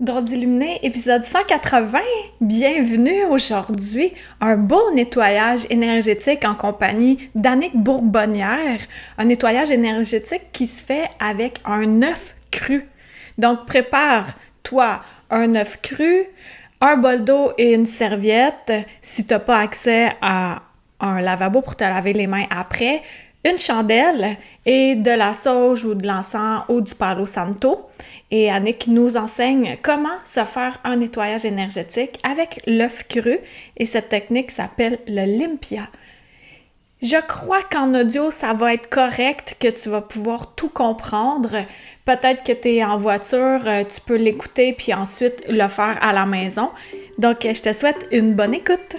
Drôle d'illuminé, épisode 180. Bienvenue aujourd'hui. Un beau nettoyage énergétique en compagnie d'Annick Bourbonnière. Un nettoyage énergétique qui se fait avec un œuf cru. Donc, prépare-toi un œuf cru, un bol d'eau et une serviette si tu n'as pas accès à un lavabo pour te laver les mains après, une chandelle et de la sauge ou de l'encens ou du palo santo. Et Annick nous enseigne comment se faire un nettoyage énergétique avec l'œuf cru et cette technique s'appelle le limpia. Je crois qu'en audio, ça va être correct, que tu vas pouvoir tout comprendre. Peut-être que tu es en voiture, euh, tu peux l'écouter puis ensuite le faire à la maison. Donc, je te souhaite une bonne écoute.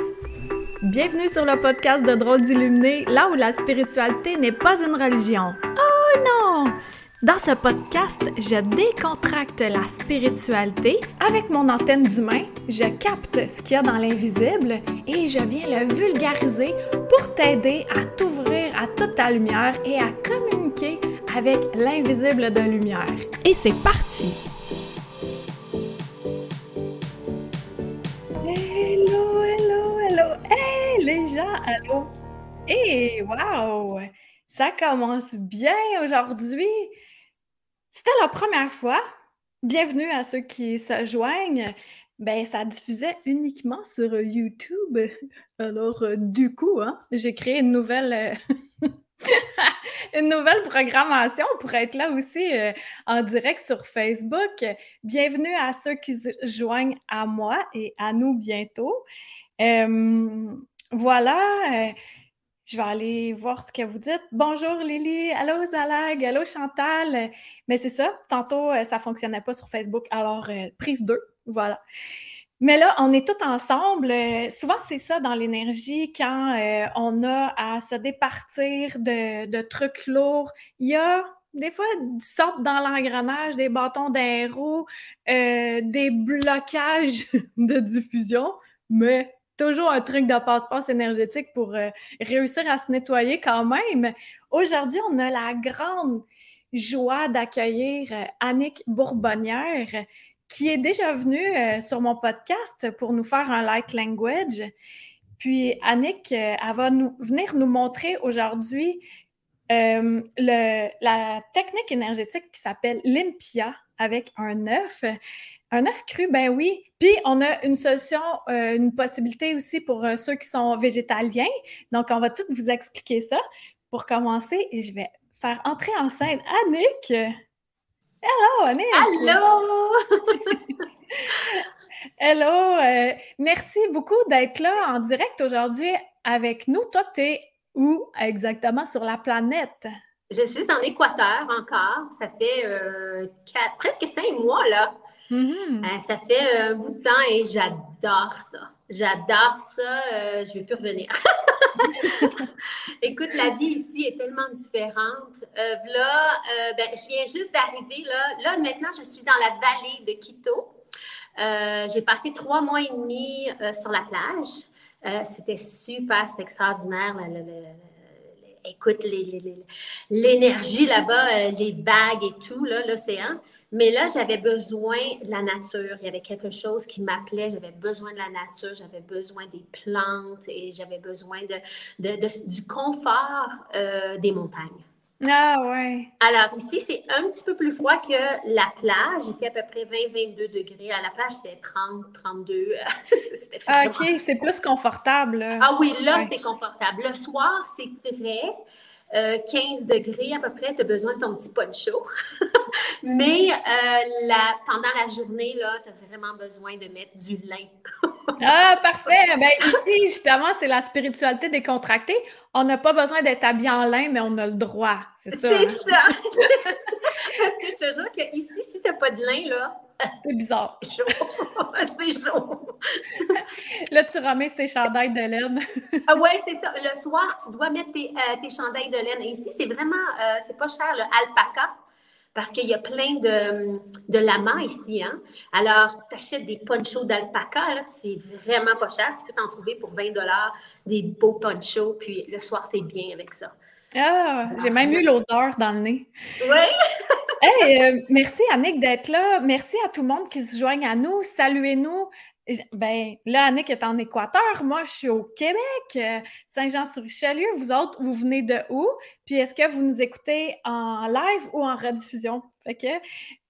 Bienvenue sur le podcast de Drôles d'Illuminés, là où la spiritualité n'est pas une religion. Oh non! Dans ce podcast, je décontracte la spiritualité. Avec mon antenne d'humain, je capte ce qu'il y a dans l'invisible et je viens le vulgariser pour t'aider à t'ouvrir à toute ta lumière et à communiquer avec l'invisible de lumière. Et c'est parti! Hello! Les gens, allô! Hey, wow! Ça commence bien aujourd'hui! C'était la première fois. Bienvenue à ceux qui se joignent. Ben, ça diffusait uniquement sur YouTube. Alors, euh, du coup, hein, j'ai créé une nouvelle, euh, une nouvelle programmation pour être là aussi euh, en direct sur Facebook. Bienvenue à ceux qui se joignent à moi et à nous bientôt. Voilà. Je vais aller voir ce que vous dites. Bonjour Lily, allô Zalag, allô Chantal. Mais c'est ça, tantôt euh, ça ne fonctionnait pas sur Facebook, alors euh, prise 2, voilà. Mais là, on est tous ensemble. Euh, souvent, c'est ça dans l'énergie quand on a à se départir de, trucs lourds. Il y a des fois du sort dans l'engrenage, des bâtons d'un des blocages de diffusion, mais toujours un truc de passe-passe énergétique pour euh, réussir à se nettoyer quand même. Aujourd'hui, on a la grande joie d'accueillir euh, Annick Bourbonnière, qui est déjà venue euh, sur mon podcast pour nous faire un light language. Puis Annick, elle va nous, venir nous montrer aujourd'hui la technique énergétique qui s'appelle Limpia avec un œuf. Un œuf cru, ben oui. Puis on a une solution, euh, une possibilité aussi pour euh, ceux qui sont végétaliens. Donc, on va tout vous expliquer ça. Pour commencer, et je vais faire entrer en scène Annick. Hello, Annick! Allô! Hello! Euh, merci beaucoup d'être là en direct aujourd'hui avec nous. Toi, tu es où exactement sur la planète? Je suis en Équateur encore. Ça fait presque cinq mois, là. Mm-hmm. Euh, ça fait un bout de temps et j'adore ça. J'adore ça. Euh, je ne vais plus revenir. Écoute, la vie ici est tellement différente. Euh, là, ben, je viens juste d'arriver. Là. là, maintenant, je suis dans la vallée de Quito. J'ai passé trois mois et demi sur la plage. c'était super, c'était extraordinaire. écoute, l'énergie là-bas, les vagues et tout, l'océan. Mais là, j'avais besoin de la nature. Il y avait quelque chose qui m'appelait. J'avais besoin de la nature, j'avais besoin des plantes et j'avais besoin de, du confort euh, des montagnes. Ah ouais. Alors ici, c'est un petit peu plus froid que la plage. Il fait à peu près 20-22 degrés. À la plage, c'était 30, 32. ah, OK, c'est plus confortable. Ah oui, là, c'est confortable. Le soir, c'est vrai. 15 euh, degrés à peu près, tu as besoin de ton petit poncho. Mais euh, la, pendant la journée, tu as vraiment besoin de mettre du lin. ah, parfait! Ben, ici, justement, c'est la spiritualité décontractée. On n'a pas besoin d'être habillé en lin, mais on a le droit. C'est ça. C'est ça. Parce que je te jure qu'ici, si tu n'as pas de lin, là, c'est bizarre. C'est chaud. c'est chaud. Là, tu ramasses tes chandails de laine. ah ouais, c'est ça. Le soir, tu dois mettre tes, euh, chandails de laine. Et ici, c'est vraiment, euh, c'est pas cher, le alpaca. Parce qu'il y a plein de, de lamas ici. Hein? Alors, tu t'achètes des ponchos d'alpaca, c'est vraiment pas cher. Tu peux t'en trouver pour 20 des beaux ponchos, puis le soir, c'est bien avec ça. Ah, j'ai même eu l'odeur dans le nez. Oui! Euh, merci Annick d'être là. Merci à tout le monde qui se joigne à nous. Saluez-nous. Ben, là, Annick est en Équateur. Moi, je suis au Québec, euh, Saint-Jean-sur-Richelieu. Vous autres, vous venez de où? Puis est-ce que vous nous écoutez en live ou en rediffusion? Fait que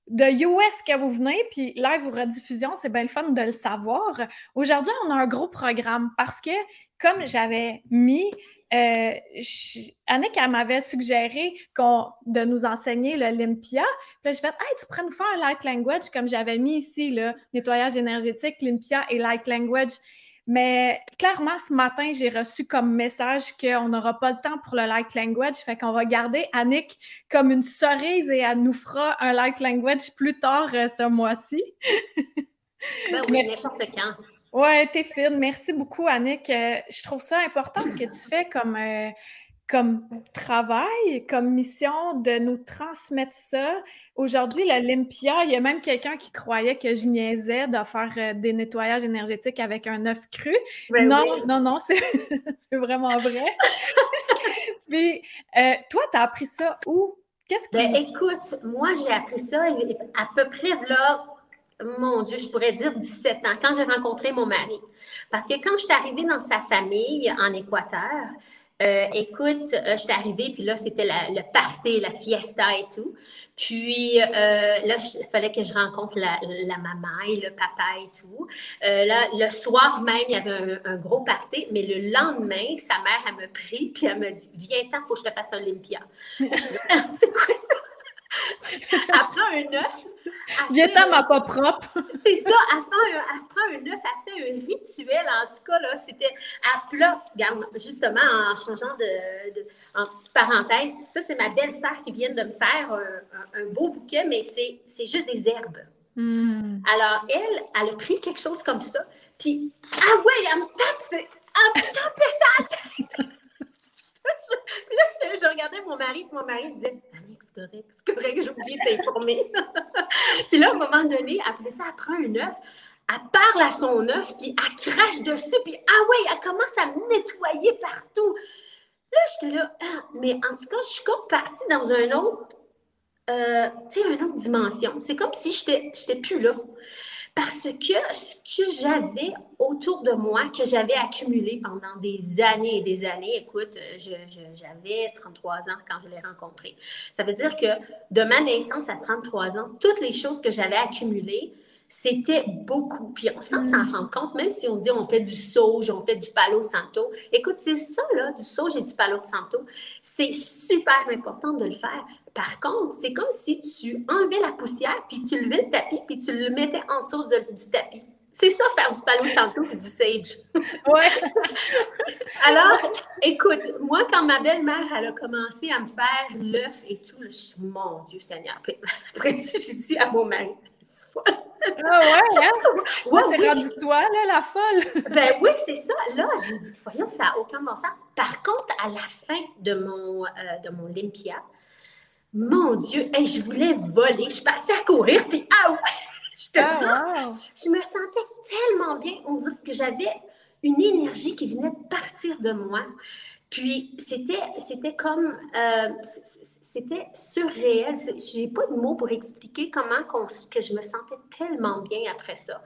de US que vous venez, puis live ou rediffusion, c'est bien le fun de le savoir. Aujourd'hui, on a un gros programme parce que, comme j'avais mis euh, Annick, elle m'avait suggéré de nous enseigner l'Olympia. Puis là, j'ai fait, hey, tu pourrais nous faire un light language comme j'avais mis ici, le nettoyage énergétique, l'Olympia et light language. Mais clairement, ce matin, j'ai reçu comme message qu'on n'aura pas le temps pour le light language. Fait qu'on va garder Annick comme une cerise et elle nous fera un light language plus tard euh, ce mois-ci. ben oui, n'importe quand. Ouais, t'es fine. Merci beaucoup, Annick. Euh, je trouve ça important ce que tu fais comme, euh, comme travail, comme mission de nous transmettre ça. Aujourd'hui, l'Olympia, il y a même quelqu'un qui croyait que je niaisais de faire euh, des nettoyages énergétiques avec un œuf cru. Ben non, non, non, c'est vraiment vrai. Puis, toi, tu as appris ça où? Qu'est-ce que. Ben, écoute, moi, j'ai appris ça à peu près là mon Dieu, je pourrais dire 17 ans, quand j'ai rencontré mon mari. Parce que quand je suis arrivée dans sa famille en Équateur, euh, écoute, euh, je suis arrivée, puis là, c'était le party, la fiesta et tout. Puis euh, là, il fallait que je rencontre la, maman et le papa et tout. là, le soir même, il y avait un, gros party, mais le lendemain, sa mère, elle me pris, puis elle me dit Viens-t'en, il faut que je te fasse Olympia. C'est quoi ça? Après un œuf, Viens-t'en, ma pas propre. c'est ça, elle, prend un œuf, elle fait un rituel. En tout cas, là, c'était à plat. justement, en changeant de, en petite parenthèse, ça, c'est ma belle-sœur qui vient de me faire un, beau bouquet, mais c'est juste des herbes. Hmm. Alors, elle, elle a pris quelque chose comme ça, puis, ah ouais, elle me tape, elle me tape ça puis là, je, regardais mon mari, puis mon mari me disait c'est correct, c'est correct, j'ai oublié de t'informer. puis là, à un moment donné, après ça, elle prend un œuf, elle parle à son œuf, puis elle crache dessus, puis ah ouais, elle commence à me nettoyer partout. Là, j'étais là, ah, mais en tout cas, je suis comme partie dans un autre, euh, tu sais, une autre dimension. C'est comme si je n'étais plus là. Parce que ce que j'avais autour de moi, que j'avais accumulé pendant des années et des années, écoute, j'avais 33 ans quand je l'ai rencontré. Ça veut dire que de ma naissance à 33 ans, toutes les choses que j'avais accumulées, c'était beaucoup. Puis on s'en mm. rend compte, même si on dit on fait du sauge, on fait du palo santo. Écoute, c'est ça, là, du sauge et du palo santo. C'est super important de le faire. Par contre, c'est comme si tu enlevais la poussière, puis tu levais le tapis, puis tu le mettais en dessous du tapis. C'est ça, faire du palo santo et du sage. Ouais. Alors, écoute, moi, quand ma belle-mère, elle a commencé à me faire l'œuf et tout, je suis, mon Dieu Seigneur. Après, j'ai dit à mon mari, ah ouais, hein? ouais, c'est rendu toi, là, la folle. ben oui, c'est ça. Là, j'ai dit, voyons, ça n'a aucun bon sens. Par contre, à la fin de mon, euh, de mon Olympia, mon Dieu, je voulais voler. Je suis partie à courir, puis ah ouais, je te ah, je me sentais tellement bien. On dirait que j'avais une énergie qui venait de partir de moi. Puis c'était, c'était comme, euh, c'était surréel. J'ai pas de mots pour expliquer comment que je me sentais tellement bien après ça.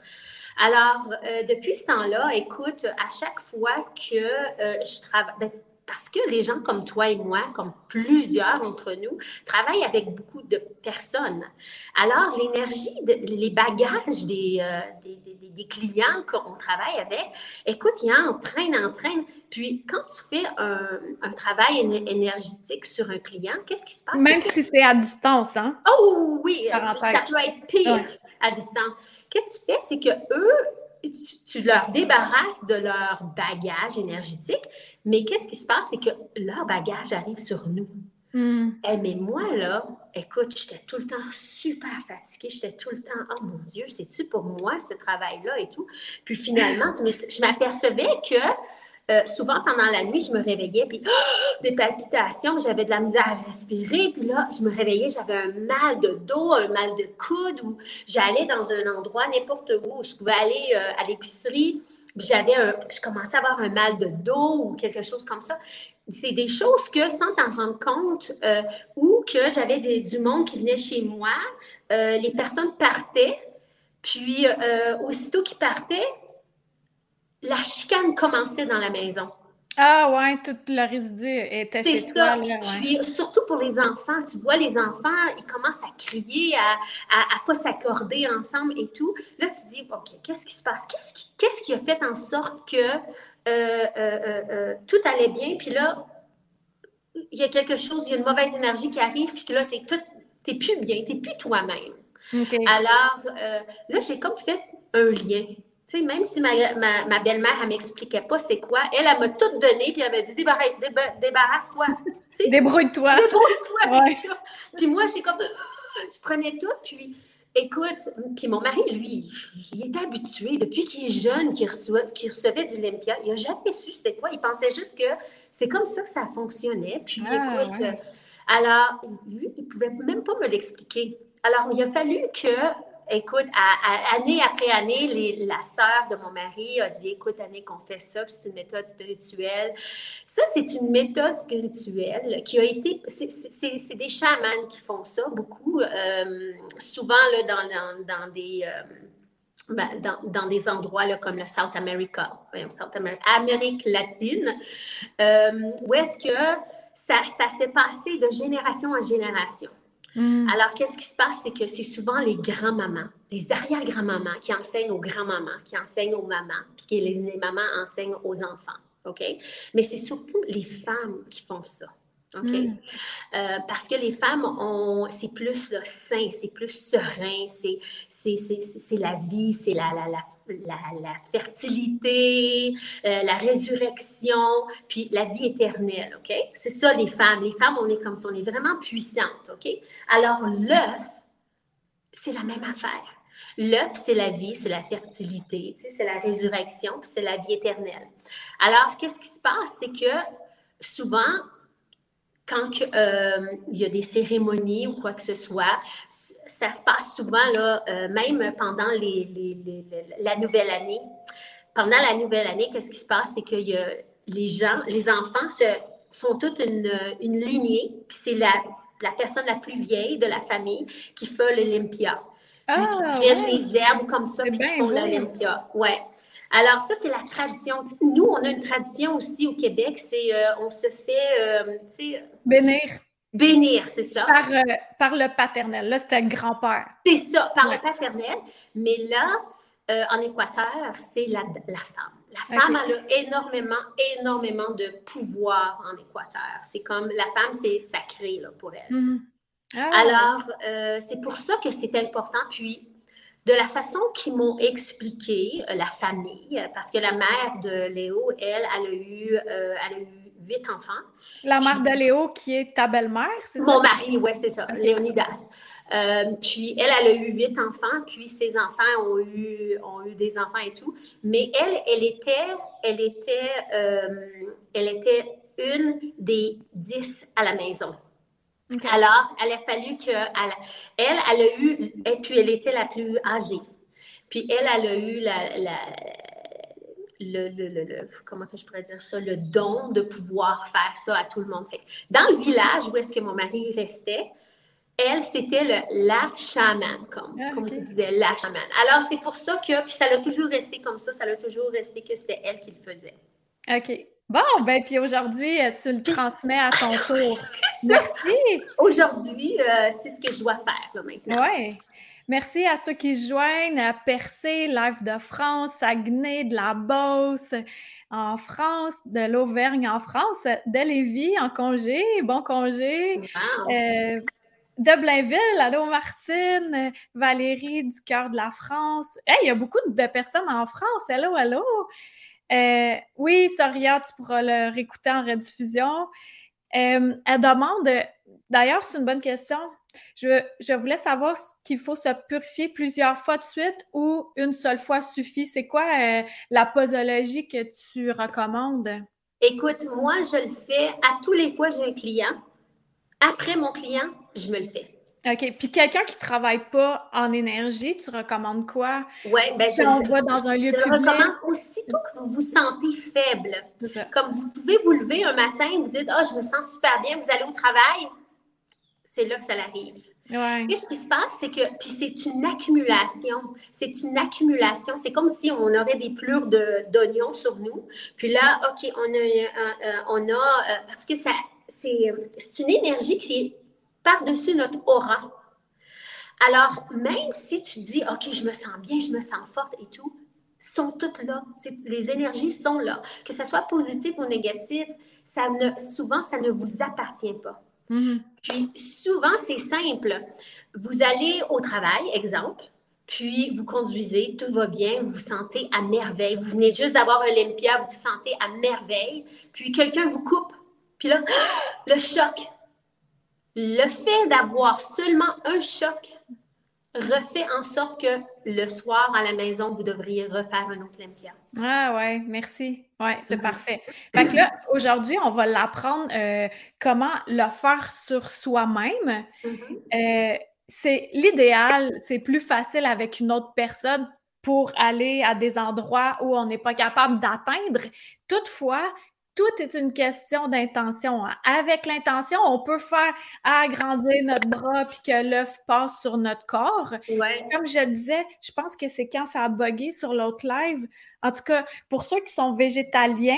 Alors, euh, depuis ce temps-là, écoute, à chaque fois que euh, je travaille, ben, parce que les gens comme toi et moi, comme plusieurs d'entre nous, travaillent avec beaucoup de personnes. Alors, l'énergie, les bagages des, euh, des, des, des, clients qu'on travaille avec, écoute, il entraîne, entraîne. Puis, quand tu fais un, un travail énergétique sur un client, qu'est-ce qui se passe? Même si c'est à distance, hein? Oh oui, ça peut être pire à distance. Qu'est-ce qui fait? C'est que eux, tu leur débarrasses de leur bagage énergétique, mais qu'est-ce qui se passe, c'est que leur bagage arrive sur nous. Eh, mais moi, là, écoute, j'étais tout le temps super fatiguée. J'étais tout le temps, oh mon Dieu, c'est-tu pour moi ce travail-là et tout? Puis finalement, je m'apercevais que euh, souvent pendant la nuit, je me réveillais, puis des palpitations, j'avais de la misère à respirer. Puis là, je me réveillais, j'avais un mal de dos, un mal de coude, ou j'allais dans un endroit, n'importe où, je pouvais aller euh, à l'épicerie j'avais un, je commençais à avoir un mal de dos ou quelque chose comme ça. c'est des choses que sans t'en rendre compte euh, ou que j'avais du monde qui venait chez moi, euh, les personnes partaient, puis euh, aussitôt qu'ils partaient, la chicane commençait dans la maison. Ah ouais, tout le résidu était chez ça. toi. C'est Puis surtout pour les enfants, tu vois les enfants, ils commencent à crier, à ne pas s'accorder ensemble et tout. Là, tu dis, OK, qu'est-ce qui se passe? Qu'est-ce qui, qu'est-ce qui a fait en sorte que euh, euh, euh, tout allait bien, puis là, il y a quelque chose, il y a une mauvaise énergie qui arrive, puis que là, tu n'es plus bien, tu n'es plus toi-même. Alors, là, j'ai comme fait un lien. Tu sais, même si ma, ma, belle-mère, elle m'expliquait pas c'est quoi, elle, elle m'a tout donné, puis elle m'a dit débarrasse-toi. Débrouille-toi. Débrouille-toi. Puis moi, j'ai comme, je prenais tout, puis Écoute, puis mon mari, lui, il est habitué depuis qu'il est jeune, qu'il recevait du Olympia. Il n'a jamais su c'était quoi. Il pensait juste que c'est comme ça que ça fonctionnait. Puis ah, écoute, euh, alors, lui, il ne pouvait même pas me l'expliquer. Alors, il a fallu que écoute, année après année, la sœur de mon mari a dit, écoute, année qu'on fait ça, c'est une méthode spirituelle. Ça, c'est une méthode spirituelle qui a été, c'est des chamans qui font ça beaucoup, euh, souvent là, dans, dans, des... Euh, ben, dans, des endroits là, comme le South America, South America Amérique latine, euh, où est-ce que ça, ça s'est passé de génération en génération? Mm. Alors, qu'est-ce qui se passe? C'est que c'est souvent les grands-mamans, les arrière-grands-mamans qui enseignent aux grands-mamans, qui enseignent aux mamans, puis que les, les mamans enseignent aux enfants. OK? Mais c'est surtout les femmes qui font ça. OK? Mm. Euh, parce que les femmes, ont, c'est plus le sain, c'est plus serein, c'est, c'est, la vie, c'est la, la, la, la, fertilité, euh, la résurrection, puis la vie éternelle. OK? C'est ça, les femmes. Les femmes, on est comme ça, on est vraiment puissantes. OK? Alors, l'œuf, c'est la même affaire. L'œuf, c'est la vie, c'est la fertilité, c'est la résurrection, puis c'est la vie éternelle. Alors, qu'est-ce qui se passe? C'est que souvent, quand euh, il y a des cérémonies ou quoi que ce soit, ça se passe souvent, là, euh, même pendant les, la nouvelle année. Pendant la nouvelle année, qu'est-ce qui se passe? C'est que y a, les gens, les enfants se font toute une, une lignée, puis c'est la, la personne la plus vieille de la famille qui fait l'Olympia. Ah, qui prennent les herbes comme ça, puis qui font l'Olympia. Ouais. Alors, ça, c'est la tradition. nous, on a une tradition aussi au Québec, c'est euh, on se fait, euh, tu sais... Bénir. Bénir, c'est ça. Par, euh, par, le paternel. Là, c'était le grand-père. C'est ça, par le paternel. Mais là, en Équateur, c'est la, la, femme. La femme, elle a énormément, énormément de pouvoir en Équateur. C'est comme, la femme, c'est sacré là, pour elle. Mm-hmm. Ah. Alors, c'est pour ça que c'est important. Puis, de la façon qu'ils m'ont expliqué, euh, la famille, parce que la mère de Léo, elle, elle a eu, euh, elle a eu huit enfants. La mère de Léo, qui est ta belle-mère, c'est ça? Mon mari, oui, c'est ça, Léonidas. Euh, puis elle, elle a eu huit enfants, puis ses enfants ont eu, ont eu des enfants et tout. Mais elle, elle était, elle était, elle était une des dix à la maison. Alors, elle a fallu que elle, elle, a eu, et puis elle était la plus âgée. Puis elle, elle a eu la, la le, le, le, comment que je pourrais dire ça, le don de pouvoir faire ça à tout le monde. Fait dans le village où est-ce que mon mari restait, elle, c'était le, la chamane, comme, ah, comme je disais, la chamane. Alors, c'est pour ça que, puis ça l'a toujours resté comme ça, ça l'a toujours resté que c'était elle qui le faisait. OK. Bon, ben puis aujourd'hui, euh, tu le transmets à ton tour. Merci. Aujourd'hui, euh, c'est ce que je dois faire là, maintenant. Oui. Merci à ceux qui se joignent à Percé, Live de France, Saguenay, de la Beauce, en France, de l'Auvergne en France, de Lévis en congé, bon congé. Euh, de Blainville, allô Martine, Valérie du cœur de la France. Hey, il y a beaucoup de personnes en France. Allô, allô. Euh, oui, Soria, tu pourras le réécouter en rediffusion. Euh, elle demande, d'ailleurs, c'est une bonne question. Je, je voulais savoir qu'il faut se purifier plusieurs fois de suite ou une seule fois suffit. C'est quoi euh, la posologie que tu recommandes? Écoute, moi, je le fais à tous les fois j'ai un client. Après mon client, je me le fais. OK. Puis quelqu'un qui ne travaille pas en énergie, tu recommandes quoi? Oui, ben je, on va dans un lieu je recommande aussitôt que vous vous sentez faible. Comme vous pouvez vous lever un matin et vous dites Ah, oh, je me sens super bien, vous allez au travail. C'est là que ça arrive. Ouais. Et ce qui se passe, c'est que, puis c'est une accumulation. C'est une accumulation. C'est comme si on aurait des plures d'oignons sur nous. Puis là, OK, on a, on a euh, parce que ça, c'est une énergie qui est par-dessus notre aura. Alors, même si tu dis, OK, je me sens bien, je me sens forte et tout, sont toutes là. Les énergies sont là. Que ce soit positif ou négatif, ça ne, souvent, ça ne vous appartient pas. Mm-hmm. Puis, souvent, c'est simple. Vous allez au travail, exemple, puis vous conduisez, tout va bien, vous vous sentez à merveille. Vous venez juste d'avoir Olympia, vous vous sentez à merveille. Puis quelqu'un vous coupe. Puis là, le choc le fait d'avoir seulement un choc refait en sorte que le soir à la maison, vous devriez refaire un autre Olympia. Ah ouais, merci. Ouais, c'est mm-hmm. parfait. Fait que là, aujourd'hui, on va l'apprendre euh, comment le faire sur soi-même. Mm-hmm. Euh, c'est l'idéal, c'est plus facile avec une autre personne pour aller à des endroits où on n'est pas capable d'atteindre. Toutefois, tout est une question d'intention. Hein. Avec l'intention, on peut faire agrandir notre bras puis que l'œuf passe sur notre corps. Comme je disais, je pense que c'est quand ça a bugué sur l'autre live. En tout cas, pour ceux qui sont végétaliens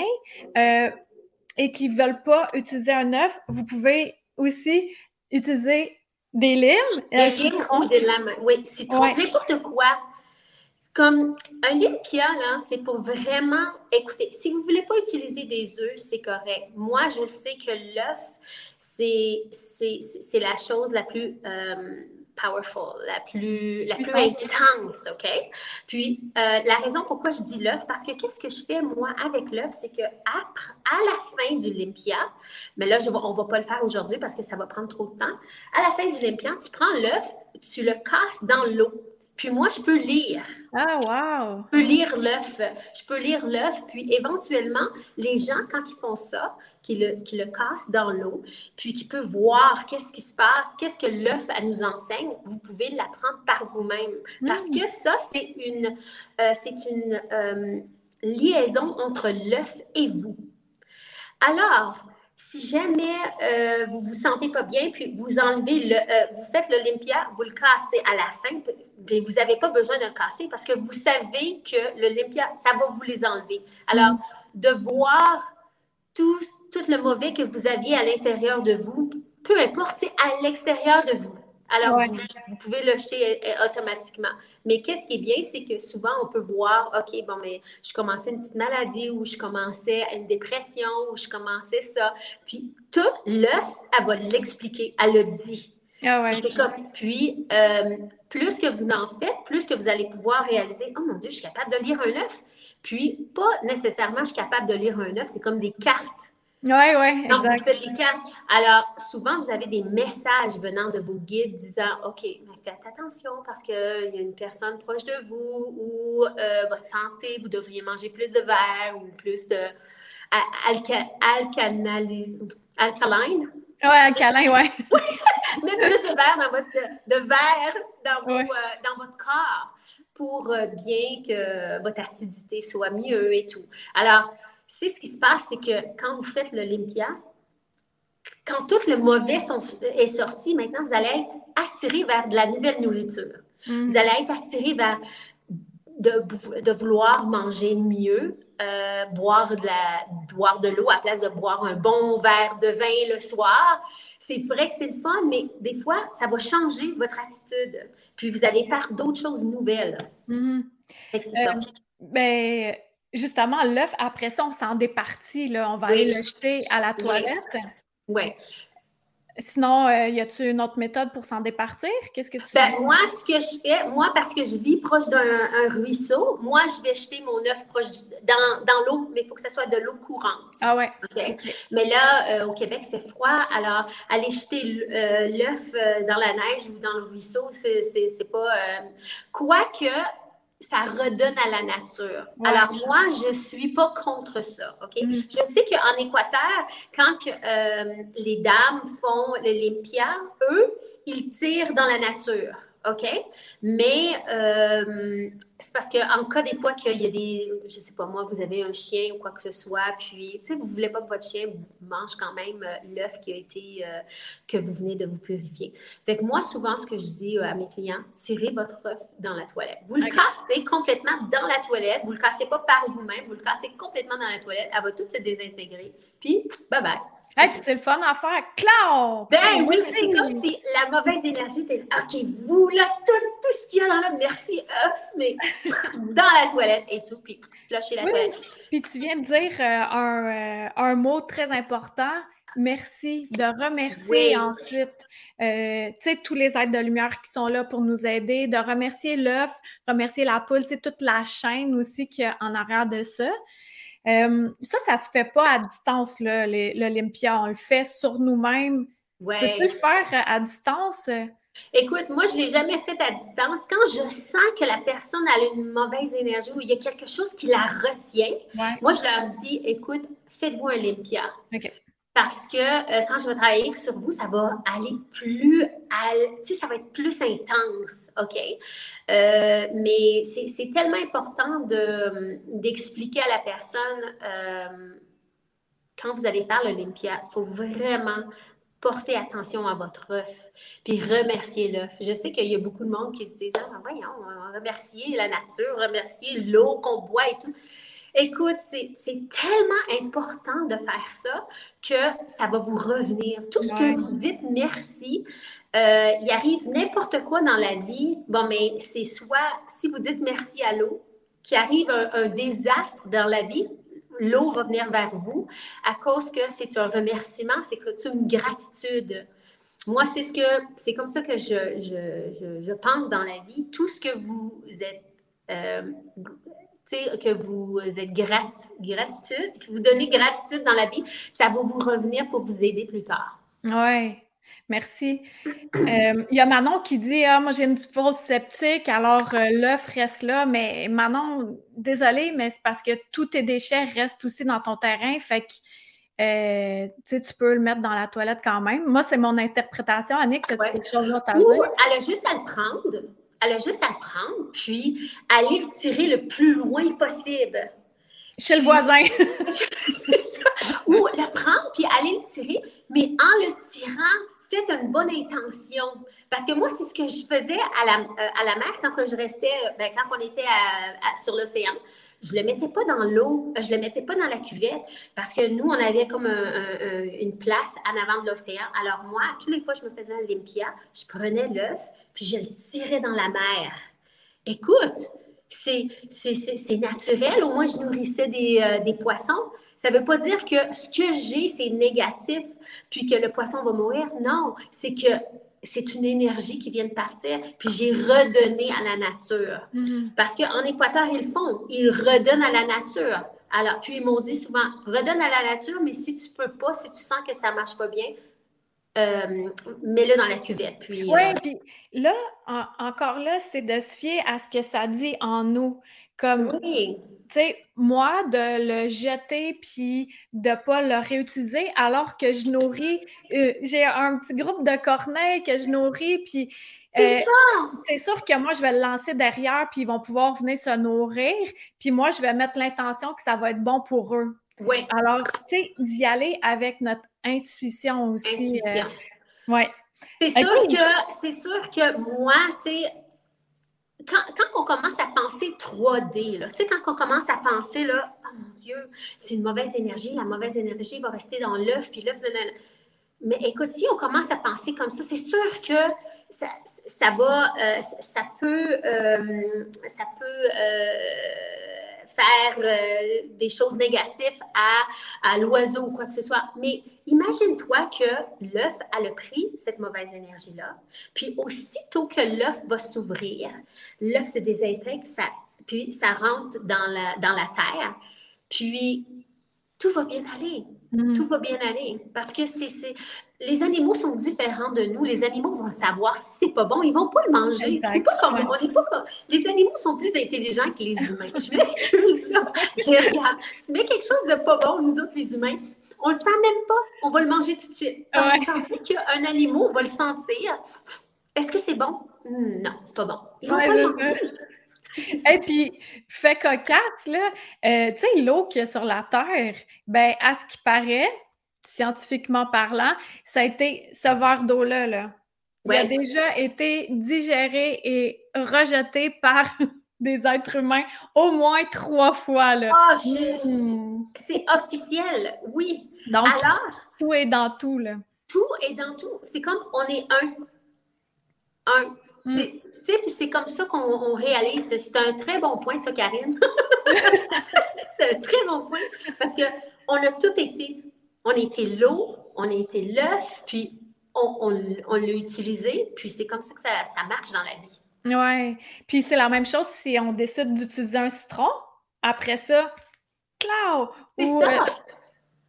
euh, et qui ne veulent pas utiliser un œuf, vous pouvez aussi utiliser des limes. Des euh, limes ou des lames. Oui, citron, n'importe quoi comme un limpia, là, c'est pour vraiment écouter. Si vous ne voulez pas utiliser des œufs, c'est correct. Moi, je le sais que l'œuf, c'est la chose la plus euh, powerful, la plus, la plus intense, OK? Puis, euh, la raison pourquoi je dis l'œuf, parce que qu'est-ce que je fais, moi, avec l'œuf, c'est que à, à la fin du limpia, mais là, je, on ne va pas le faire aujourd'hui parce que ça va prendre trop de temps. À la fin du limpia, tu prends l'œuf, tu le casses dans l'eau. Puis moi, je peux lire. Ah, wow! Je peux lire l'œuf. Je peux lire l'œuf. Puis éventuellement, les gens, quand ils font ça, qui le, qui le cassent dans l'eau, puis qui peuvent voir qu'est-ce qui se passe, qu'est-ce que l'œuf nous enseigne, vous pouvez l'apprendre par vous-même. Parce que ça, c'est une, euh, c'est une euh, liaison entre l'œuf et vous. Alors, si jamais euh, vous vous sentez pas bien, puis vous enlevez le, euh, vous faites l'Olympia, vous le cassez à la fin, vous n'avez pas besoin de le casser parce que vous savez que l'Olympia, ça va vous les enlever. Alors, de voir tout, tout le mauvais que vous aviez à l'intérieur de vous, peu importe, c'est à l'extérieur de vous. Alors, vous, pouvez le jeter euh, automatiquement. Mais qu'est-ce qui est bien, c'est que souvent, on peut voir, OK, bon, mais je commençais une petite maladie ou je commençais une dépression ou je commençais ça. Puis, tout l'œuf, elle va l'expliquer. Elle le dit. Ah ouais. comme, puis, euh, plus que vous en faites, plus que vous allez pouvoir réaliser, oh mon Dieu, je suis capable de lire un œuf. Puis, pas nécessairement, je suis capable de lire un œuf, c'est comme des cartes. Oui, oui, exact. vous faites les cartes. Alors, souvent, vous avez des messages venant de vos guides disant OK, faites attention parce qu'il y a une personne proche de vous ou euh, votre santé, vous devriez manger plus de verre ou plus de alca, alcaline. Oui, alcalin, oui. Mettre plus de verre dans votre, de verre dans, euh, dans votre corps pour euh, bien que votre acidité soit mieux et tout. Alors, c'est ce qui se passe, c'est que quand vous faites l'Olympia, quand tout le mauvais est sorti, maintenant, vous allez être attiré vers de la nouvelle nourriture. Mm. Vous allez être attiré vers de, vouloir manger mieux, euh, boire de la boire de l'eau à place de boire un bon verre de vin le soir. C'est vrai que c'est le fun, mais des fois, ça va changer votre attitude. Puis vous allez faire d'autres choses nouvelles. Mm-hmm. C'est ça. Ben, justement, l'œuf, après ça, on s'en départit, là. On va aller le jeter à la toilette. Oui. Sinon, euh, y a-t-il une autre méthode pour s'en départir? Qu'est-ce que tu ben, Moi, ce que je fais, moi, parce que je vis proche d'un ruisseau, moi, je vais jeter mon œuf proche dans, dans l'eau, mais il faut que ce soit de l'eau courante. Ah ouais. Mais là, euh, au Québec, il fait froid, alors aller jeter euh, l'œuf dans la neige ou dans le ruisseau, c'est pas. Quoique, ça redonne à la nature. Alors, moi, je ne suis pas contre ça, OK? Mm. Je sais qu'en Équateur, quand euh, les dames font l'Olympia, eux, il tire dans la nature. OK? Mais euh, c'est parce qu'en cas des fois qu'il y a des, je sais pas moi, vous avez un chien ou quoi que ce soit, puis, tu sais, vous voulez pas que votre chien mange quand même euh, l'œuf qui a été, euh, que vous venez de vous purifier. Fait que moi, souvent, ce que je dis à mes clients, tirez votre œuf dans la toilette. Vous le cassez complètement dans la toilette. Vous le cassez pas par vous-même. Vous le cassez complètement dans la toilette. Elle va tout se désintégrer. Puis, bye bye. Hey, puis c'est le fun à faire. Claude! Ben oui, c'est comme si la mauvaise énergie était là. OK, vous, là, tout, tout ce qu'il y a dans là, merci, œuf, mais dans la toilette et tout, puis flusher la toilette. Puis tu viens de dire euh, un, euh, un, mot très important. Merci, de remercier ensuite euh, tous les êtres de lumière qui sont là pour nous aider, de remercier l'œuf, remercier la poule, toute la chaîne aussi qui est en arrière de ça. Euh, ça, ça se fait pas à distance, l'Olympia. On le fait sur nous-mêmes. Ouais. Peux-tu le faire à distance? Écoute, moi, je ne l'ai jamais fait à distance. Quand je sens que la personne a une mauvaise énergie ou il y a quelque chose qui la retient, moi, je leur dis, écoute, faites-vous un Olympia. Parce que euh, quand je vais travailler sur vous, ça va aller plus, ça va être plus intense, OK? Euh, mais c'est tellement important d'expliquer à la personne euh, quand vous allez faire l'Olympia, il faut vraiment porter attention à votre œuf, puis remercier l'œuf. Je sais qu'il y a beaucoup de monde qui se disent, ah, voyons, remercier la nature, remercier l'eau qu'on boit et tout. Écoute, c'est tellement important de faire ça que ça va vous revenir. Tout ce que vous dites merci, euh, il arrive n'importe quoi dans la vie. Bon, mais c'est soit, si vous dites merci à l'eau, qu'il arrive un, désastre dans la vie, l'eau va venir vers vous à cause que c'est un remerciement, c'est une gratitude. Moi, c'est ce que c'est comme ça que je, je, je, pense dans la vie. Tout ce que vous êtes euh, que vous êtes gratitude, que vous donnez gratitude dans la vie, ça va vous revenir pour vous aider plus tard. Oui. Merci. Euh, il y a Manon qui dit Ah, moi j'ai une fausse sceptique, alors euh, l'œuf reste là. Mais Manon, désolée, mais c'est parce que tous tes déchets restent aussi dans ton terrain. Fait que euh, tu peux le mettre dans la toilette quand même. Moi, c'est mon interprétation. Annick, as-tu quelque chose d'autre à dire? Elle a juste à le prendre, elle a juste à le prendre, puis aller le tirer le plus loin possible. Chez le voisin. c'est ça. Ou le prendre, puis aller le tirer, mais en le tirant, faites une bonne intention. Parce que moi, c'est ce que je faisais à la, euh, à la mer quand je restais, ben, quand on était sur l'océan je le mettais pas dans l'eau, je le mettais pas dans la cuvette parce que nous, on avait comme une place en avant de l'océan. Alors moi, tous les fois que je me faisais un limpia, je prenais l'œuf puis je le tirais dans la mer. Écoute, c'est naturel. Au moins, je nourrissais des, euh, des poissons. Ça ne veut pas dire que ce que j'ai, c'est négatif, puis que le poisson va mourir. Non, c'est que c'est une énergie qui vient de partir, puis j'ai redonné à la nature. Mm-hmm. Parce qu'en Équateur, ils le font, ils redonnent à la nature. Alors, puis ils m'ont dit souvent, redonne à la nature, mais si tu peux pas, si tu sens que ça marche pas bien, euh, mets-le dans la cuvette. Puis, oui, euh, puis là, encore là, c'est de se fier à ce que ça dit en nous. Comme, oui tu sais, moi, de le jeter puis de pas le réutiliser alors que je nourris, euh, j'ai un petit groupe de corneilles que je nourris puis c'est euh, sûr que moi, je vais le lancer derrière puis ils vont pouvoir venir se nourrir puis moi, je vais mettre l'intention que ça va être bon pour eux. Oui. Alors, tu sais, d'y aller avec notre intuition aussi. Euh, intuition. oui. C'est sûr, que, c'est sûr que moi, tu sais, quand, on commence à penser 3D, tu sais, quand on commence à penser, là, oh mon Dieu, c'est une mauvaise énergie, la mauvaise énergie va rester dans l'œuf, puis l'œuf, mais écoute, si on commence à penser comme ça, c'est sûr que ça, ça va, euh, ça peut, euh, ça peut euh, faire des choses négatives à, à l'oiseau ou quoi que ce soit. Mais imagine-toi que l'œuf a le prix, cette mauvaise énergie-là, puis aussitôt que l'œuf va s'ouvrir, l'œuf se désintègre, ça, puis ça rentre dans la, dans la terre, puis tout va bien aller. Mm. Tout va bien aller. Parce que c'est, les animaux sont différents de nous. Les animaux vont savoir si c'est pas bon, ils vont pas le manger. C'est pas comme on n'est pas comme... Les animaux sont plus intelligents que les humains. Je m'excuse là. regarde, tu mets quelque chose de pas bon, nous autres les humains, On le sent même pas. On va le manger tout de suite. Ouais. Tandis qu'un animal, on va le sentir. Est-ce que c'est bon? Hmm, non, c'est pas bon. Il va pas le manger. Et puis, fait cocasse, là, euh, tu sais, l'eau qu'il y a sur la Terre, ben, à ce qui paraît, scientifiquement parlant, ça a été ce verre d'eau-là, là. Il a déjà été digéré et rejeté par des êtres humains au moins trois fois. Là. Oh, c'est officiel, oui. Donc, Alors, tout est dans tout. Là. Tout est dans tout. C'est comme on est un. Un. Mm. Puis c'est comme ça qu'on réalise. C'est un très bon point, ça, Karine. c'est un très bon point parce qu'on a tout été. On a été l'eau, on a été l'œuf, puis on, l'a utilisé, puis c'est comme ça que ça, marche dans la vie. Oui. Puis c'est la même chose si on décide d'utiliser un citron. Après ça, clau! C'est ça! Euh,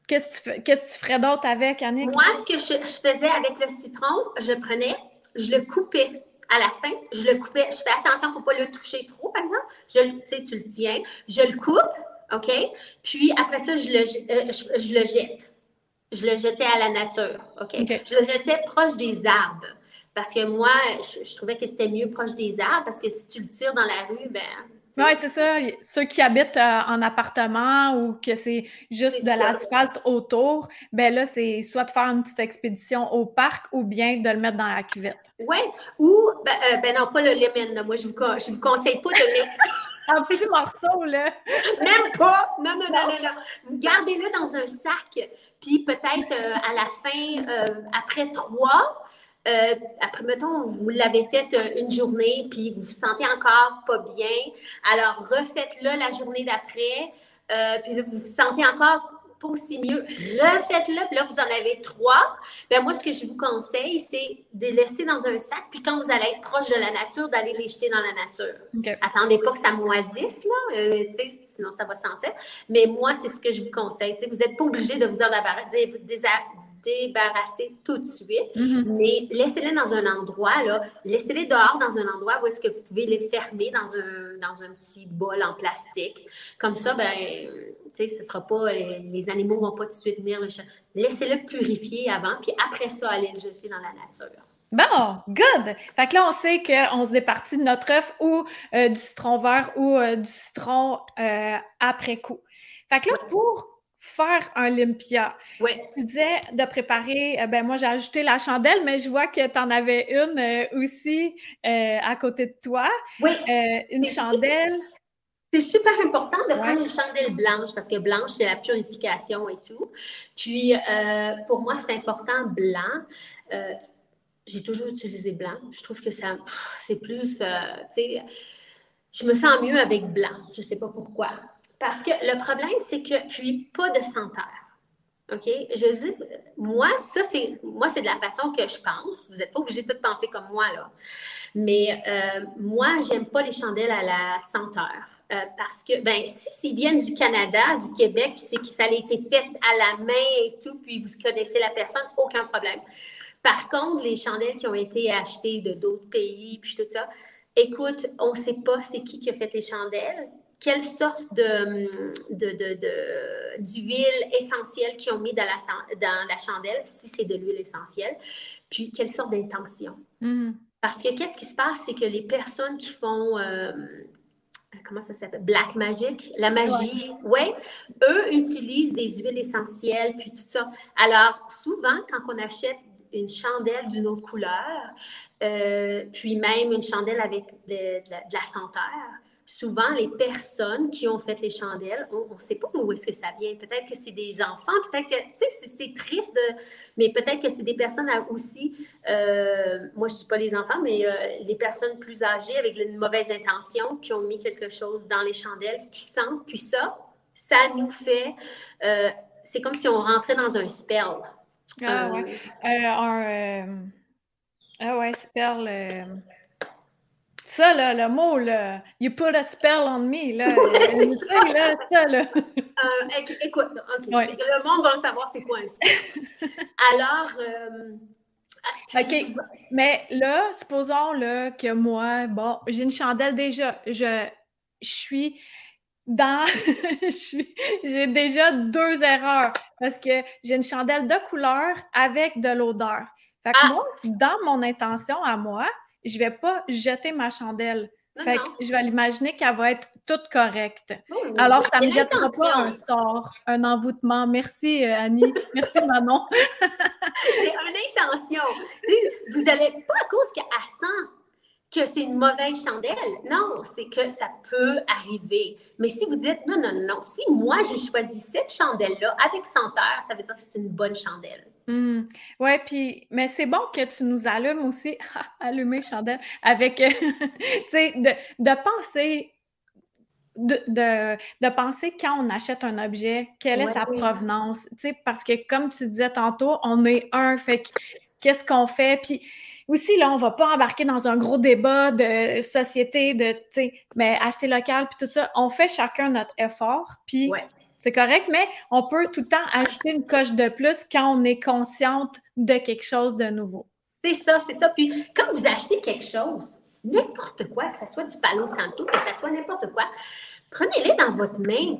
qu'est-ce que tu, ferais d'autre avec, Annick? Moi, ce que je, faisais avec le citron, je prenais, je le coupais à la fin, je le coupais. Je fais attention pour ne pas le toucher trop, par exemple. Je, tu sais, tu le tiens. Je le coupe, OK? Puis après ça, je le, euh, je le jette je le jetais à la nature. OK? Je le jetais proche des arbres. Parce que moi, je, trouvais que c'était mieux proche des arbres parce que si tu le tires dans la rue, ben. Oui, c'est ça. Ceux qui habitent euh, en appartement ou que c'est juste de l'asphalte autour, ben là, c'est soit de faire une petite expédition au parc ou bien de le mettre dans la cuvette. Oui, ou, ben, euh, ben, non, pas le lemon. Moi, je ne vous, vous conseille pas de mettre un petit morceau, là. Même pas! Non, non, non, non, non. Gardez-le dans un sac. Puis peut-être euh, à la fin, euh, après trois, euh, après, mettons, vous l'avez fait une journée, puis vous vous sentez encore pas bien. Alors, refaites-le la journée d'après. puis là, vous vous sentez encore pas aussi mieux. Refaites-le, puis là, vous en avez trois. Ben moi, ce que je vous conseille, c'est de les laisser dans un sac, puis quand vous allez être proche de la nature, d'aller les jeter dans la nature. Attendez pas que ça moisisse, là, euh, sinon ça va sentir. Mais moi, c'est ce que je vous conseille. vous n'êtes pas obligé de vous en débarrasser tout de suite, mm-hmm. mais laissez-les dans un endroit, là, laissez-les dehors dans un endroit où est-ce que vous pouvez les fermer dans un, dans un petit bol en plastique. Comme ça, ben, tu sais, ce sera pas, les, animaux vont pas tout de suite venir le Laissez-le purifier avant, puis après ça, allez le jeter dans la nature. Bon, good! Fait que là, on sait qu'on se départit de notre œuf ou euh, du citron vert ou euh, du citron euh, après coup. Fait que là, pour faire un limpia. Oui. Tu disais de préparer, euh, ben moi j'ai ajouté la chandelle, mais je vois que tu en avais une euh, aussi euh, à côté de toi. Oui. une chandelle. C'est super important de prendre une chandelle blanche parce que blanche, c'est la purification et tout. Puis, pour moi, c'est important blanc. j'ai toujours utilisé blanc. Je trouve que ça, c'est plus, tu sais, je me sens mieux avec blanc. Je ne sais pas pourquoi. Parce que le problème, c'est que, puis, pas de senteur. OK? Je dis, moi, ça, c'est, moi, c'est de la façon que je pense. Vous n'êtes pas obligé de tout penser comme moi, là. Mais euh, moi, j'aime pas les chandelles à la senteur. Euh, parce que, ben, si s'ils viennent du Canada, du Québec, puis c'est que ça a été fait à la main et tout, puis vous connaissez la personne, aucun problème. Par contre, les chandelles qui ont été achetées de d'autres pays, puis tout ça, écoute, on ne sait pas c'est qui qui a fait les chandelles quelle sorte de, d'huile essentielle qu'ils ont mis dans la, dans la chandelle, si c'est de l'huile essentielle, puis quelle sorte d'intention. Mm-hmm. Parce que qu'est-ce qui se passe, c'est que les personnes qui font, euh, comment ça s'appelle, Black Magic, la magie, ouais. eux utilisent des huiles essentielles, puis tout ça. Alors, souvent, quand on achète une chandelle d'une autre couleur, euh, puis même une chandelle avec de, de la senteur, souvent, les personnes qui ont fait les chandelles, on ne sait pas où est-ce que ça vient. Peut-être que c'est des enfants, peut-être que, tu sais, c'est triste, mais peut-être que c'est des personnes aussi, euh, moi je ne dis pas les enfants, mais euh, les personnes plus âgées avec une mauvaise intention qui ont mis quelque chose dans les chandelles, qui sentent, puis ça, ça nous fait, euh, c'est comme si on rentrait dans un spell. Ah ouais, un, ah ouais, spell ça, là, le mot, là, you put a spell on me, là. ça, là, ça, là. Euh, écoute, le monde va savoir c'est quoi un spell. Alors, euh, OK. Mais là, supposons là, que moi, bon, j'ai une chandelle déjà. Je, je suis dans. j'ai déjà deux erreurs parce que j'ai une chandelle de couleur avec de l'odeur. Fait que ah! moi, dans mon intention à moi, je vais pas jeter ma chandelle. fait que je vais l'imaginer qu'elle va être toute correcte. Oh, Alors, ça ne me jettera pas un sort, un envoûtement. Merci, euh, Annie. Merci, Manon. c'est une intention. vous n'allez pas à cause qu'elle sent que c'est une mauvaise chandelle. Non, c'est que ça peut arriver. Mais si vous dites non, non, non, si moi j'ai choisi cette chandelle-là avec senteur, ça veut dire que c'est une bonne chandelle. Mmh. Oui, puis, mais c'est bon que tu nous allumes aussi, allumer chandelle, avec, euh, tu sais, de, de, penser. De, de, de, penser quand on achète un objet, quelle est sa provenance, tu sais, parce que comme tu disais tantôt, on est un, fait qu'est-ce qu'on fait, puis aussi, là, on va pas embarquer dans un gros débat de société, de, tu sais, mais acheter local, puis tout ça. On fait chacun notre effort, puis c'est correct, mais on peut tout le temps ajouter une coche de plus quand on est consciente de quelque chose de nouveau. C'est ça, c'est ça. Puis quand vous achetez quelque chose, n'importe quoi, que ce soit du Palo Santo, que ce soit n'importe quoi, prenez-les dans votre main.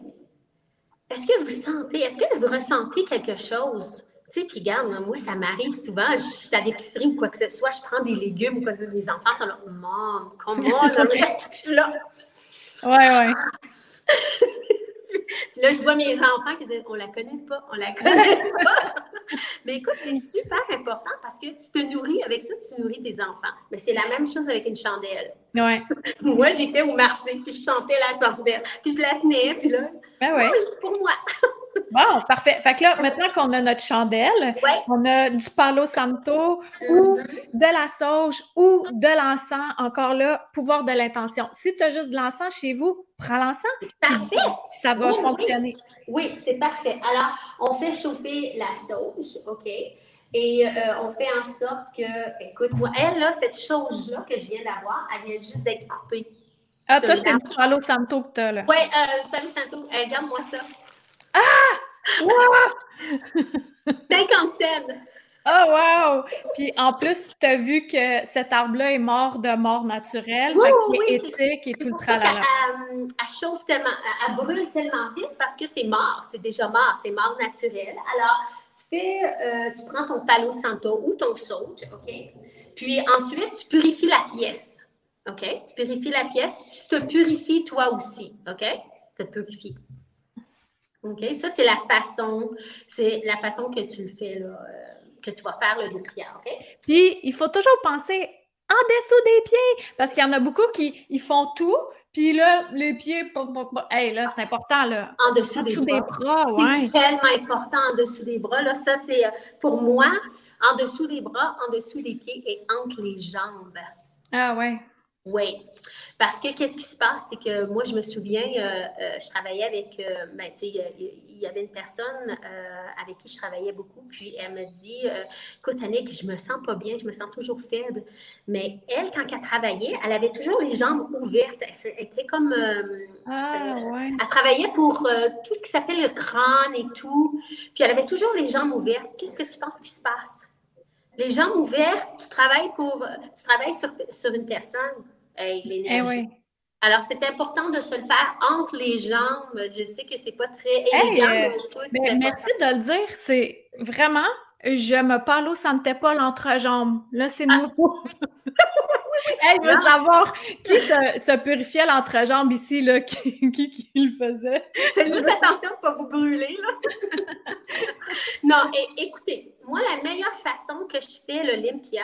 Est-ce que vous sentez, est-ce que vous ressentez quelque chose? Tu sais, puis regarde, moi, ça m'arrive souvent, je, suis à l'épicerie ou quoi que ce soit, je prends des légumes ou quoi que ce soit, mes enfants sont là, maman, comment, je suis là. Ouais, ouais. là, je vois mes enfants qui disent, on la connaît pas, on la connaît pas. Mais écoute, c'est super important parce que tu te nourris avec ça, tu nourris tes enfants. Mais c'est la même chose avec une chandelle. Ouais. moi, j'étais au marché, puis je chantais la chandelle, puis je la tenais, puis là, ben ouais. oui, c'est pour moi. Bon, parfait. Fait que là, maintenant qu'on a notre chandelle, on a du Palo Santo ou mm-hmm. de la sauge ou de l'encens. Encore là, pouvoir de l'intention. Si tu as juste de l'encens chez vous, prends l'encens. Parfait. ça va fonctionner. Oui, c'est parfait. Alors, on fait chauffer la sauge, OK? Et euh, on fait en sorte que, écoute, moi, elle, là, cette chose-là que je viens d'avoir, elle vient juste d'être coupée. Ah, toi, c'est du Palo Santo que tu as, là. Oui, euh, Palo Santo. Regarde-moi ça. Ah! Wow! 50 cents! Oh, wow! Puis en plus, tu as vu que cet arbre-là est mort de mort naturelle, oui, oui, est éthique et tout le tralala. Elle, elle, chauffe tellement, elle, brûle tellement vite parce que c'est mort, c'est déjà mort, c'est mort naturel. Alors, tu fais, euh, tu prends ton palo santo ou ton sauge, OK? Puis ensuite, tu purifies la pièce, OK? Tu purifies la pièce, tu te purifies toi aussi, OK? Tu te purifies. OK? Ça, c'est la façon, c'est la façon que tu le fais, là, euh, que tu vas faire le pierre, OK? Puis, il faut toujours penser en dessous des pieds, parce qu'il y en a beaucoup qui ils font tout, puis là, les pieds, hey, là, c'est important, là. En dessous, des, bras. c'est tellement important en dessous des bras, là. Ça, c'est, euh, pour moi, en dessous des bras, en dessous des pieds et entre les jambes. Ah, ouais. Oui. Parce que qu'est-ce qui se passe, c'est que moi, je me souviens, euh, euh, je travaillais avec, euh, ben, tu sais, il y, avait une personne avec qui je travaillais beaucoup, puis elle me dit, écoute, Annick, je me sens pas bien, je me sens toujours faible. Mais elle, quand elle travaillait, elle avait toujours les jambes ouvertes. Elle, était comme... ah, ouais. Elle travaillait pour tout ce qui s'appelle le crâne et tout. Puis elle avait toujours les jambes ouvertes. Qu'est-ce que tu penses qui se passe? Les jambes ouvertes, tu travailles pour... Tu travailles sur, sur une personne l'énergie. Eh Alors, c'est important de se le faire entre les jambes. Je sais que c'est pas très évident. Euh, merci de le dire. C'est vraiment, je me parle au santé pas l'entrejambe. Là, c'est ah. nouveau. hey, je veux savoir qui se, purifiait l'entrejambe ici, là, qui, qui, le faisait? Faites juste attention de ne pas vous brûler, là. non, et, écoutez, moi, la meilleure façon que je fais l'Olympia,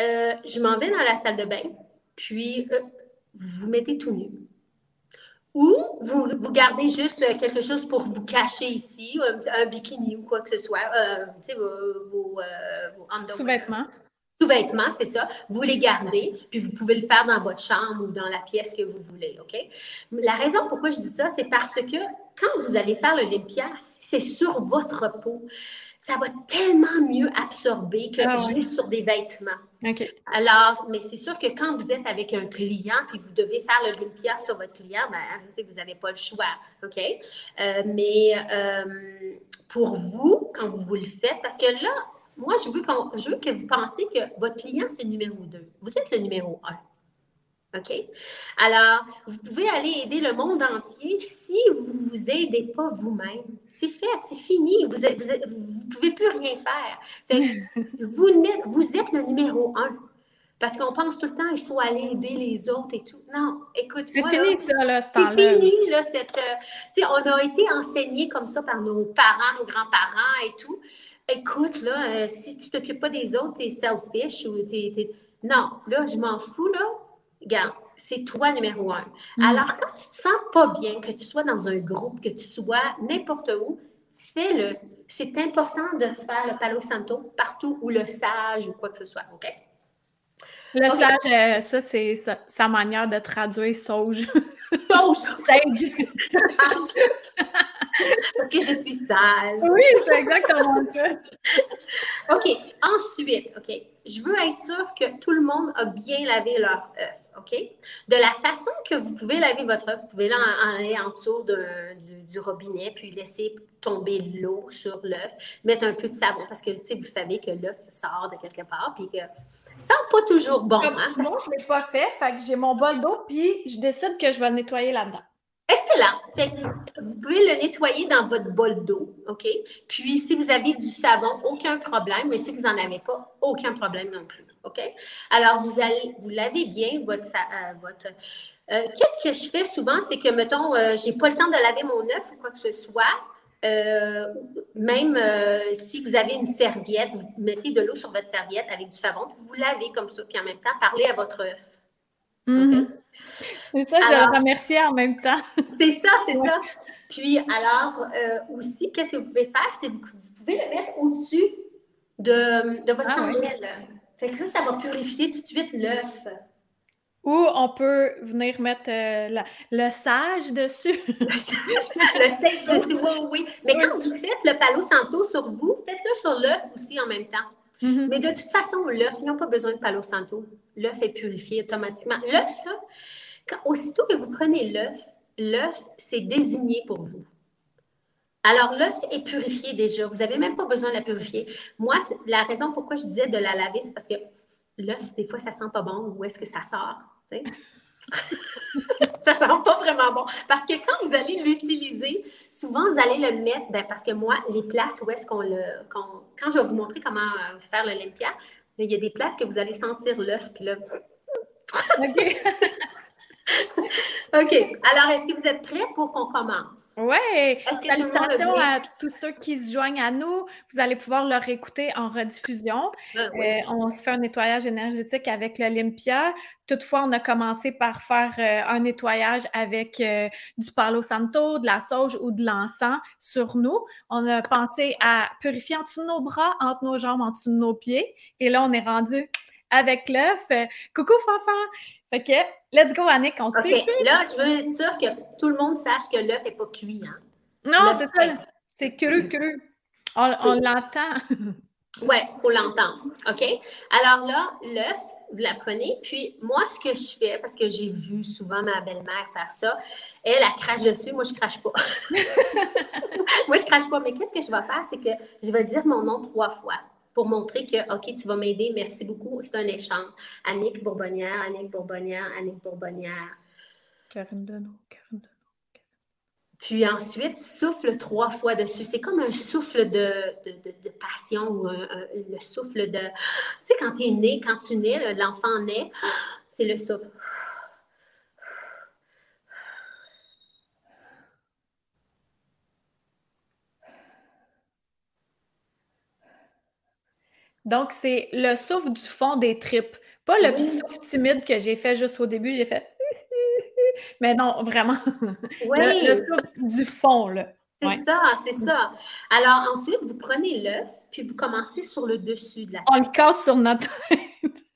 euh, je m'en vais dans la salle de bain puis euh, vous vous mettez tout nu. Ou vous, vous, gardez juste euh, quelque chose pour vous cacher ici, un, bikini ou quoi que ce soit, euh, tu sais, vos, vos, Sous-vêtements. Sous-vêtements, c'est ça. Vous les gardez, puis vous pouvez le faire dans votre chambre ou dans la pièce que vous voulez, OK? La raison pourquoi je dis ça, c'est parce que quand vous allez faire le l'Olympia, c'est sur votre peau ça va tellement mieux absorber que ah juste sur des vêtements. Alors, mais c'est sûr que quand vous êtes avec un client puis vous devez faire le Olympia sur votre client, ben, vous n'avez pas le choix. OK? Euh, mais euh, pour vous, quand vous, vous le faites, parce que là, moi, je veux, je veux que vous pensiez que votre client, c'est le numéro 2. Vous êtes le numéro 1. OK? Alors, vous pouvez aller aider le monde entier si vous ne vous aidez pas vous-même. C'est fait, c'est fini. Vous ne pouvez plus rien faire. vous, vous êtes le numéro un. Parce qu'on pense tout le temps, il faut aller aider les autres et tout. Non, écoute. C'est fini, ça, là, ce temps-là. C'est fini, là, cette. Euh, on a été enseignés comme ça par nos parents, nos grands-parents et tout. Écoute, là, euh, si tu ne t'occupes pas des autres, tu es selfish ou tu es. Non, là, je m'en fous, là regarde, c'est toi numéro un. Mm. Alors, quand tu te sens pas bien, que tu sois dans un groupe, que tu sois n'importe où, fais-le. C'est important de se faire le Palo Santo partout ou le sage ou quoi que ce soit, OK? Le sage, euh, ça, c'est sa, manière de traduire sauge. Sauge! sage! Parce que je suis sage. Oui, c'est exactement ça. OK. Ensuite, OK, je veux être sûre que tout le monde a bien lavé leur œuf. OK? De la façon que vous pouvez laver votre œuf, vous pouvez aller en dessous du, robinet, puis laisser tomber l'eau sur l'œuf, mettre un peu de savon, parce que, tu sais, vous savez que l'œuf sort de quelque part, puis que ça sent pas toujours bon. Comme hein, moi, je ne l'ai pas fait, fait que j'ai mon bol d'eau, puis je décide que je vais le nettoyer là-dedans. Excellent. vous pouvez le nettoyer dans votre bol d'eau, OK? Puis, si vous avez du savon, aucun problème, mais si vous n'en avez pas, aucun problème non plus, OK? Alors, vous allez, vous lavez bien votre... Euh, euh, Qu'est-ce que je fais souvent, c'est que, mettons, euh, j'ai pas le temps de laver mon œuf ou quoi que ce soit, même si vous avez une serviette, vous mettez de l'eau sur votre serviette avec du savon, puis vous lavez comme ça, puis en même temps, parlez à votre œuf. Mm-hmm. C'est ça, je le remercier en même temps. c'est ça, c'est ça. Puis alors, aussi, qu'est-ce que vous pouvez faire? C'est que vous pouvez le mettre au-dessus de, de votre ah, chandelle. Fait que ça, ça va purifier tout de suite l'œuf. Ou on peut venir mettre euh, le sage dessus. le sage, le sage dessus, oui, oui. Mais quand vous faites le palo santo sur vous, faites-le sur l'œuf aussi en même temps. Mm-hmm. Mais de toute façon, l'œuf, ils n'ont pas besoin de palo santo. L'œuf est purifié automatiquement. L'œuf, aussitôt que vous prenez l'œuf, l'œuf, c'est désigné pour vous. Alors, l'œuf est purifié déjà. Vous n'avez même pas besoin de la purifier. Moi, la raison pourquoi je disais de la laver, c'est parce que l'œuf, des fois, ça sent pas bon. Où est-ce que ça sort? ça sent pas vraiment bon. Parce que quand vous allez l'utiliser, souvent, vous allez le mettre, ben, parce que moi, les places où est-ce qu'on le... quand je vais vous montrer comment euh, faire l'Olympia, il y a des places que vous allez sentir l'œuf, puis là... OK. OK. Alors, est-ce que vous êtes prêts pour qu'on commence? Oui. Salutations à tous ceux qui se joignent à nous. Vous allez pouvoir leur écouter en rediffusion. Ah, euh, on se fait un nettoyage énergétique avec l'Olympia. Toutefois, on a commencé par faire euh, un nettoyage avec euh, du Palo Santo, de la sauge ou de l'encens sur nous. On a pensé à purifier en dessous de nos bras, entre nos jambes, en dessous de nos pieds. Et là, on est rendu avec l'œuf. Coucou, Fanfan! Fait que, let's go, Annick, on OK, là, je veux être sûre que tout le monde sache que l'œuf n'est pas cuit. Hein? Non, c'est ça. C'est cru, cru. On, l'entend. oui, il faut l'entendre. OK? Alors là, l'œuf, vous la prenez. Puis moi, ce que je fais, parce que j'ai vu souvent ma belle-mère faire ça, elle, elle crache dessus. Moi, je crache pas. moi, je crache pas. Mais qu'est-ce que je vais faire? C'est que je vais dire mon nom trois fois pour montrer que, OK, tu vas m'aider, merci beaucoup, c'est un échange. Annick Bourbonnière, Annick Bourbonnière, Annick Bourbonnière. Karine Deneau, Karine Deneau. Puis ensuite, souffle trois fois dessus. C'est comme un souffle de, de, passion ou le souffle de... Tu sais, quand tu es né, quand tu nais, l'enfant naît, c'est le souffle. Donc, c'est le souffle du fond des tripes. Pas le petit souffle timide que j'ai fait juste au début, j'ai fait. Mais non, vraiment. Oui. Le, souffle du fond, là. C'est ça, c'est ça. Alors ensuite, vous prenez l'œuf, puis vous commencez sur le dessus de la tête. On le casse sur notre tête.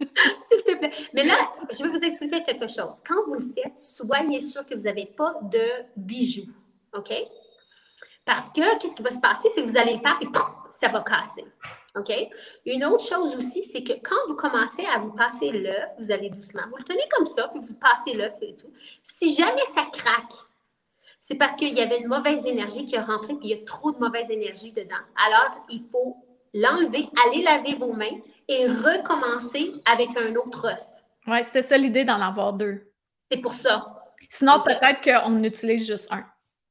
S'il te plaît. Mais là, je vais vous expliquer quelque chose. Quand vous le faites, soyez sûr que vous n'avez pas de bijoux. OK? Parce que, qu'est-ce qui va se passer? C'est que vous allez le faire, puis ça va casser. OK? Une autre chose aussi, c'est que quand vous commencez à vous passer l'œuf, vous allez doucement, vous le tenez comme ça, puis vous passez l'œuf et tout. Si jamais ça craque, c'est parce qu'il y avait une mauvaise énergie qui est rentrée, puis il y a trop de mauvaise énergie dedans. Alors, il faut l'enlever, aller laver vos mains et recommencer avec un autre œuf. Oui, c'était ça l'idée d'en avoir deux. C'est pour ça. Sinon, peut-être qu'on utilise juste un.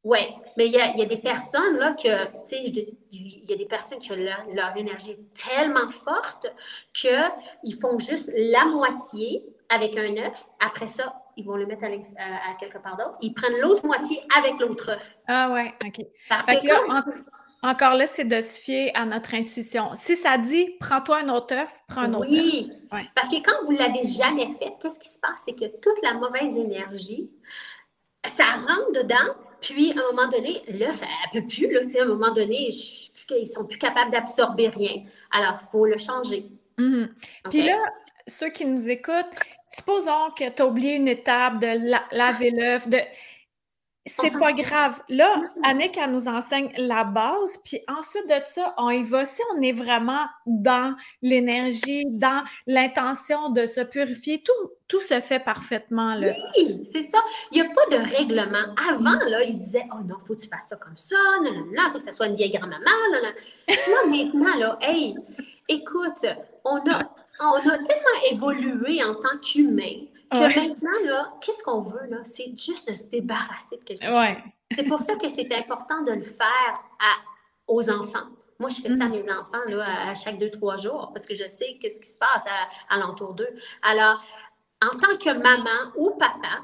Oui, mais il y, a, des personnes là que, tu sais, il y a des personnes qui leur, leur énergie est tellement forte qu'ils font juste la moitié avec un œuf. Après ça, ils vont le mettre à, à, quelque part d'autre. Ils prennent l'autre moitié avec l'autre œuf. Ah ouais, OK. Parce que, encore là, c'est de se fier à notre intuition. Si ça dit prends-toi un autre œuf, prends un autre oui. Parce que quand vous ne l'avez jamais fait, qu'est-ce qui se passe? C'est que toute la mauvaise énergie, ça rentre dedans, puis à un moment donné, l'œuf, elle ne peut plus. Là, à un moment donné, ils ne sont plus capables d'absorber rien. Alors, il faut le changer. Mm-hmm. Puis là, ceux qui nous écoutent, supposons que tu as oublié une étape de laver l'œuf, de c'est pas grave. Là, Annick, elle nous enseigne la base, puis ensuite de ça, on y va. Si on est vraiment dans l'énergie, dans l'intention de se purifier, tout, tout se fait parfaitement. Là. Oui, c'est ça. Il n'y a pas de règlement. Avant, là, il disait Oh non, faut que tu fasses ça comme ça, non, non, non, faut que ça soit une vieille grand-maman. Là, maintenant, là, hey, écoute, on a, on a tellement évolué en tant qu'humain que maintenant, là, qu'est-ce qu'on veut, là? C'est juste de se débarrasser de quelque chose. C'est pour ça que c'est important de le faire à, aux enfants. Moi, je fais ça à mes enfants là, à chaque deux, trois jours parce que je sais qu'est-ce qui se passe à, à l'entour d'eux. Alors, en tant que maman ou papa,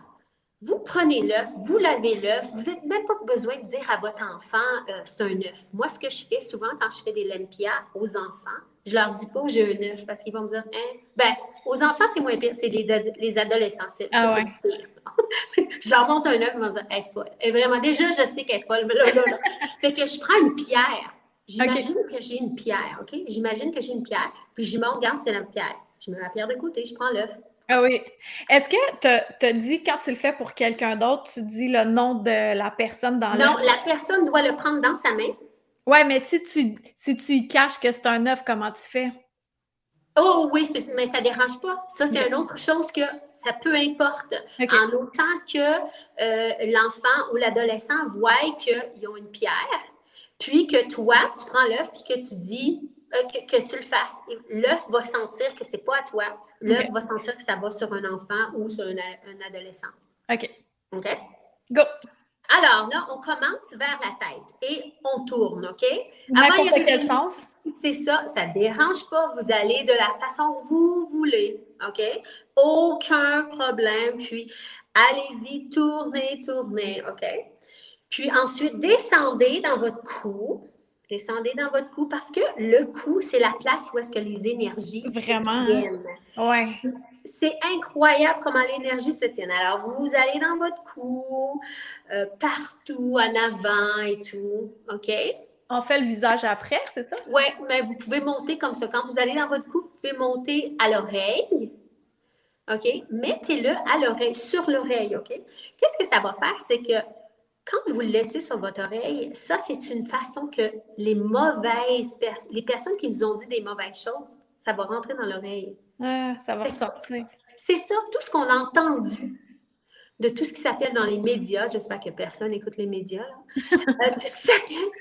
vous prenez l'œuf, vous lavez l'œuf, vous n'avez même pas besoin de dire à votre enfant euh, c'est un œuf. Moi, ce que je fais souvent quand je fais des lempias aux enfants, je leur dis pas j'ai un œuf parce qu'ils vont me dire hein? ben aux enfants c'est moins pire, c'est les, les, adolescents. C'est, ah ouais. je leur montre un œuf, ils vont dire elle est folle. Et vraiment déjà je sais qu'elle est folle, mais là, là, là. fait que je prends une pierre. J'imagine que j'ai une pierre, ok? J'imagine que j'ai une pierre, puis je montre regarde c'est la pierre. Je mets la pierre de côté, je prends l'œuf. Ah oui. Est-ce que tu as dit, quand tu le fais pour quelqu'un d'autre, tu dis le nom de la personne dans Non, la personne doit le prendre dans sa main. Oui, mais si tu, si tu y caches que c'est un œuf, comment tu fais? Oh oui, mais ça ne dérange pas. Ça, c'est une autre chose que ça peu importe. En autant que euh, l'enfant ou l'adolescent voit qu'ils ont une pierre, puis que toi, tu prends l'œuf, puis que tu dis euh, que, tu le fasses. L'œuf va sentir que c'est pas à toi. L'œuf va sentir que ça va sur un enfant ou sur un, adolescent. OK. OK? Go! Alors là, on commence vers la tête et on tourne, OK? Avant, il quel sens? C'est ça, ça ne dérange pas. Vous allez de la façon que vous voulez, OK? Aucun problème. Puis, allez-y, tournez, tournez, OK? Puis ensuite, descendez dans votre cou. Descendez dans votre cou parce que le cou, c'est la place où est-ce que les énergies Vraiment. se tiennent. Ouais. C'est incroyable comment l'énergie se tient. Alors, vous allez dans votre cou, euh, partout, en avant et tout. OK? On fait le visage après, c'est ça? Oui, mais vous pouvez monter comme ça. Quand vous allez dans votre cou, vous pouvez monter à l'oreille. OK? Mettez-le à l'oreille, sur l'oreille. OK? Qu'est-ce que ça va faire? C'est que quand vous le laissez sur votre oreille, ça, c'est une façon que les mauvaises personnes, les personnes qui nous ont dit des mauvaises choses, ça va rentrer dans l'oreille. Ah, ça va ressortir. C'est ça, tout ce qu'on a entendu de tout ce qui s'appelle dans les médias. J'espère que personne n'écoute les médias. Euh,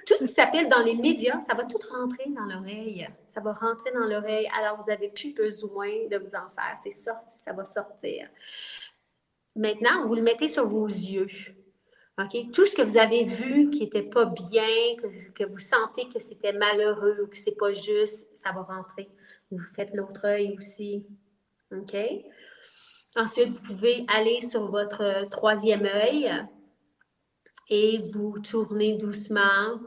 tout, ce qui s'appelle dans les médias, ça va tout rentrer dans l'oreille. Ça va rentrer dans l'oreille. Alors, vous n'avez plus besoin de vous en faire. C'est sorti, ça va sortir. Maintenant, vous le mettez sur vos yeux. Tout ce que vous avez vu qui n'était pas bien, que, vous sentez que c'était malheureux ou que c'est pas juste, ça va rentrer. Vous faites l'autre œil aussi. OK? Ensuite, vous pouvez aller sur votre troisième œil et vous tournez doucement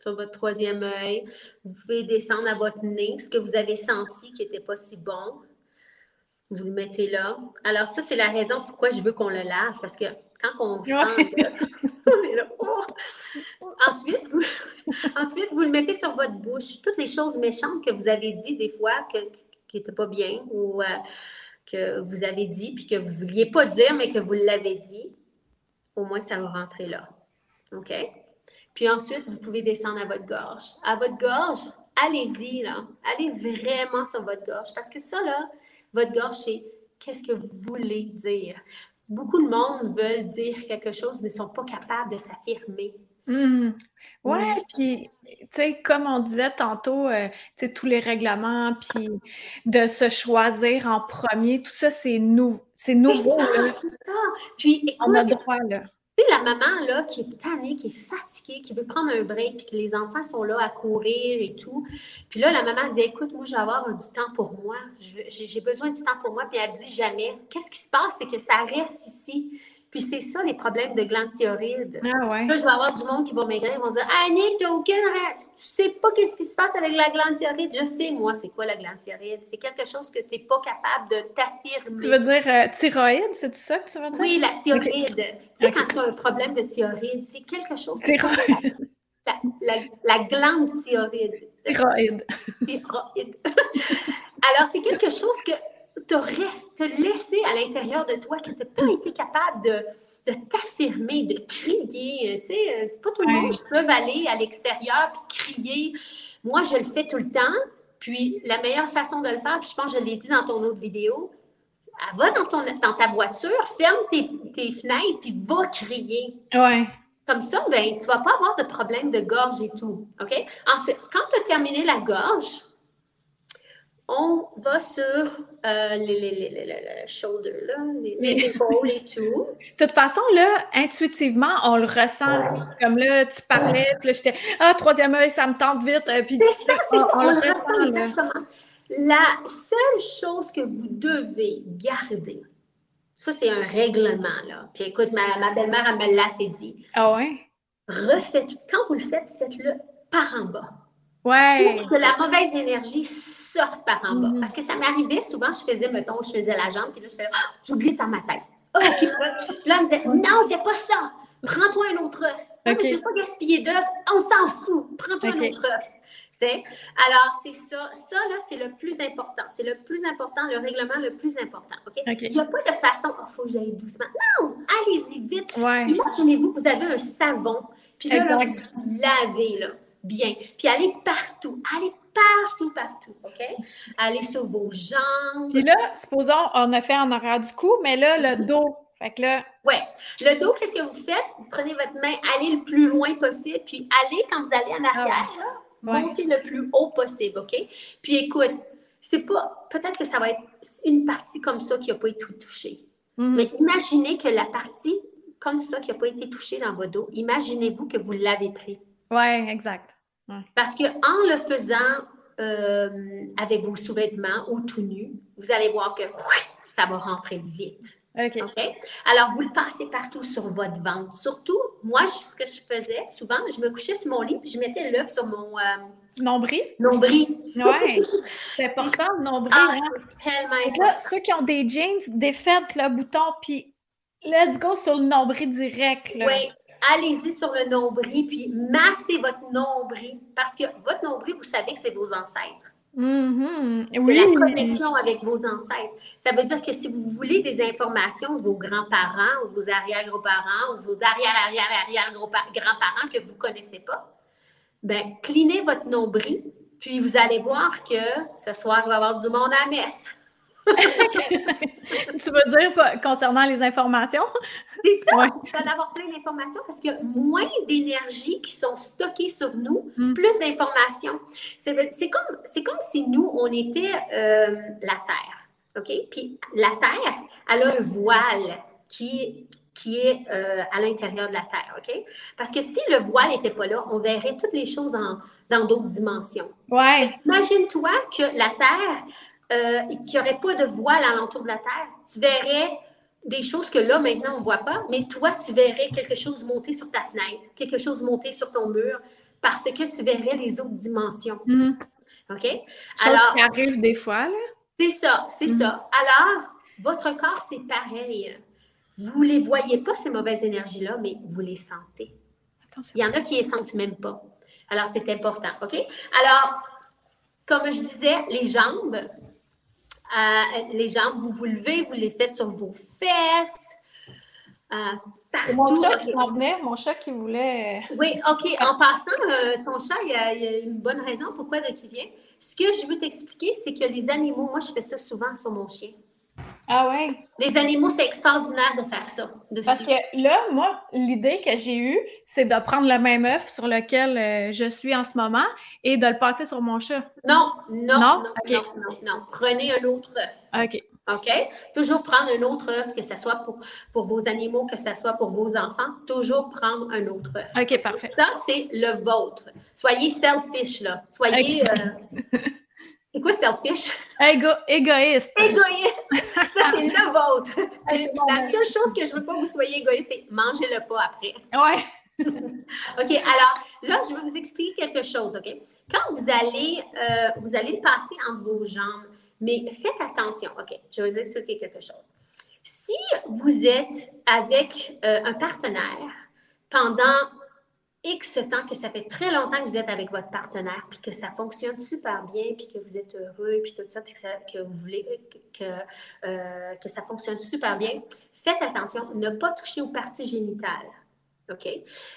sur votre troisième œil. Vous pouvez descendre à votre nez, ce que vous avez senti qui n'était pas si bon. Vous le mettez là. Alors, ça, c'est la raison pourquoi je veux qu'on le lave, parce que quand on sent oh! ensuite, vous, ensuite, vous le mettez sur votre bouche. Toutes les choses méchantes que vous avez dit des fois que, qui n'étaient pas bien ou euh, que vous avez dit puis que vous ne vouliez pas dire, mais que vous l'avez dit, au moins ça va rentrer là. OK? Puis ensuite, vous pouvez descendre à votre gorge. À votre gorge, allez-y, là. Allez vraiment sur votre gorge. Parce que ça, là, votre gorge, c'est qu'est-ce que vous voulez dire? Beaucoup de monde veulent dire quelque chose, mais ne sont pas capables de s'affirmer. Mmh. Ouais, puis, tu sais, comme on disait tantôt, euh, tu sais, tous les règlements, puis de se choisir en premier, tout ça, c'est nou c'est nouveau, là. C'est ça, Puis, écoute, On a le droit, là. La maman, là, qui est tannée, qui est fatiguée, qui veut prendre un break, puis que les enfants sont là à courir et tout. Puis là, la maman dit, écoute, moi, je vais avoir du temps pour moi. J'ai besoin du temps pour moi. Puis elle dit jamais. Qu'est-ce qui se passe? C'est que ça reste ici. Puis c'est ça, les problèmes de glande thyroïde. Ah ouais. Là, je vais avoir du monde qui va maigrir, ils vont dire Ah, Nick, t'as aucune. Tu sais pas qu'est-ce qui se passe avec la glande thyroïde. Je sais, moi, c'est quoi la glande thyroïde? C'est quelque chose que tu n'es pas capable de t'affirmer. Tu veux dire euh, thyroïde, c'est tout ça que tu veux dire? Oui, la thyroïde. Tu sais, quand tu as un problème de thyroïde, c'est quelque chose. Thyroïde. La, la- la glande thyroïde. Thyroïde. Thyroïde. Alors, c'est quelque chose que tu restes laissé à l'intérieur de toi, que tu n'as pas été capable de, de t'affirmer, de crier. Tu sais, euh, c'est pas tout le monde qui peut aller à l'extérieur puis crier. Moi, je le fais tout le temps. Puis, la meilleure façon de le faire, puis je pense que je l'ai dit dans ton autre vidéo, va dans, ton, dans ta voiture, ferme tes, tes fenêtres, puis va crier. Ouais. Comme ça, ben, tu vas pas avoir de problème de gorge et tout. OK? Ensuite, quand tu as terminé la gorge, on va sur euh, les, les, les, les, shoulders, là, les, les épaules et tout. De toute façon, là, intuitivement, on le ressent. Comme là, tu parlais, puis là, j'étais Ah, troisième œil, ça me tente vite. Puis C'est ça, c'est on, ça. on On le le ressent, ressent là. exactement. La seule chose que vous devez garder, ça, c'est un règlement, là. Puis écoute, ma, ma belle-mère, elle me l'a assez dit. Ah ouais? Refaites, quand vous le faites, faites-le par en bas. Ouais. que la mauvaise énergie sorte par en bas. Mhm. Parce que ça m'arrivait souvent, je faisais, mettons, je faisais la jambe, puis là, je faisais, Ah, j'oublie dans ma tête. Ah. Puis là, elle me disait, non, c'est pas ça. Prends-toi un autre œuf. Non, mais je vais pas gaspiller d'œufs. On s'en fout. Prends-toi un autre œuf. Alors, c'est ça. Ça, là, c'est le plus important. C'est le plus important, le règlement le plus important. OK? OK. Il n'y a pas de façon, il faut que j'aille doucement. Non, allez-y vite. Ouais. Imaginez-vous que vous avez un savon, puis là, là, vous lavez là, bien. Puis allez partout, allez partout, partout, OK? Allez sur vos jambes. Puis là, supposons, on a fait en arrière du cou, mais là, le dos. Fait que là, Ouais. Le dos, qu'est-ce que vous faites? Vous prenez votre main, allez le plus loin possible, puis allez, quand vous allez en arrière, là, Ah Ouais. montez le plus haut possible, OK? Puis écoute, c'est pas, peut-être que ça va être une partie comme ça qui n'a pas été touchée. mhm. Mais imaginez que la partie comme ça qui n'a pas été touchée dans votre dos, imaginez-vous que vous l'avez pris. Ouais, exact. Parce que en le faisant euh, avec vos sous-vêtements ou tout nu, vous allez voir que ça va rentrer vite. OK. OK? Alors, vous le passez partout sur votre ventre. Surtout, moi, ce que je faisais souvent, je me couchais sur mon lit puis je mettais l'œuf sur mon euh, Nombril? nombril. Ouais. C'est important, le nombril. Ah, hein? c'est tellement important. là, ceux qui ont des jeans, défaites le bouton, puis let's go sur le nombril direct. Là. Oui, allez-y sur le nombril, puis massez votre nombril. Parce que votre nombril, vous savez que c'est vos ancêtres. Mhm. C'est Oui. la connexion avec vos ancêtres. Ça veut dire que si vous voulez des informations de vos grands-parents ou vos arrière-grands-parents ou vos arrière-arrière-arrière-grands-parents que vous ne connaissez pas, ben, clinez votre nombril, puis vous allez voir que ce soir, il va y avoir du monde à la messe. tu veux dire pas- concernant les informations? C'est ça, Ouais. vous allez avoir plein d'informations parce qu'il y a moins d'énergie qui sont stockées sur nous, Mm. plus d'informations. C'est comme, comme si nous, on était euh, la Terre, OK? Puis la Terre, elle a un voile qui, qui est euh, à l'intérieur de la Terre, OK? Parce que si le voile n'était pas là, on verrait toutes les choses en- dans d'autres dimensions. Ouais. Imagine-toi que la Terre, euh, qu'il n'y aurait pas de voile alentour de la Terre. Tu verrais des choses que là, maintenant, on ne voit pas, mais toi, tu verrais quelque chose monter sur ta fenêtre, quelque chose monter sur ton mur, parce que tu verrais les autres dimensions. Mhm. OK? Alors, qui arrive des fois, là. c'est ça, c'est Mhm. ça. Alors, votre corps, c'est pareil. Vous ne les voyez pas, ces mauvaises énergies-là, mais vous les sentez. Attention. Il y en a qui ne les sentent même pas. Alors, c'est important, OK? Alors, comme je disais, les jambes, euh, les jambes, vous vous levez, vous les faites sur vos fesses. euh, mon chat qui s'en venait, mon chat qui voulait. Oui, OK. En passant, euh, ton chat, il y, a, il y a une bonne raison pourquoi il vient. Ce que je veux t'expliquer, c'est que les animaux, moi, je fais ça souvent sur mon chien. Ah ouais? Les animaux, c'est extraordinaire de faire ça. Dessus. Parce que là, moi, l'idée que j'ai eue, c'est de prendre le même œuf sur lequel euh, je suis en ce moment et de le passer sur mon chat. Non, non, non, non, non, non, Prenez un autre œuf. OK. OK? Toujours prendre un autre œuf, que ce soit pour, pour vos animaux, que ce soit pour vos enfants. Toujours prendre un autre œuf. OK, parfait. Ça, c'est le vôtre. Soyez selfish, là. Soyez. Euh, c'est quoi selfish? Égo égoïste. Égoïste. Ça, c'est le vôtre. La seule chose que je veux pas que vous soyez égoïste, c'est manger le pas après. Ouais. OK, alors là, je vais vous expliquer quelque chose, OK? Quand vous allez, euh, vous allez le passer entre vos jambes, mais faites attention, OK? Je vais vous expliquer quelque chose. Si vous êtes avec euh, un partenaire pendant X temps, que ça fait très longtemps que vous êtes avec votre partenaire, puis que ça fonctionne super bien, puis que vous êtes heureux, puis tout ça, puis que, vous voulez que, euh, que ça fonctionne super bien, faites attention, ne pas toucher aux parties génitales. OK?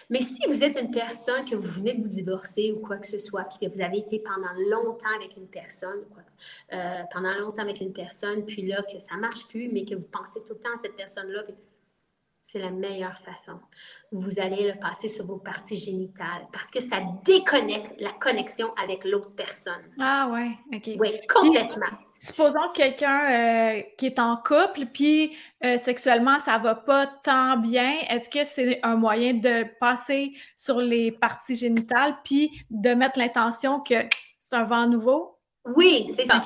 Mais si vous êtes une personne que vous venez de vous divorcer ou quoi que ce soit, puis que vous avez été pendant longtemps avec une personne, quoi, euh, pendant longtemps avec une personne, puis là, que ça ne marche plus, mais que vous pensez tout le temps à cette personne-là, c'est la meilleure façon. Vous allez le passer sur vos parties génitales parce que ça déconnecte la connexion avec l'autre personne. Ah ouais, OK. Oui, complètement. supposons quelqu'un euh, qui est en couple, puis euh, sexuellement, ça va pas tant bien. Est-ce que c'est un moyen de passer sur les parties génitales, puis de mettre l'intention que c'est un vent nouveau? Oui, c'est ça.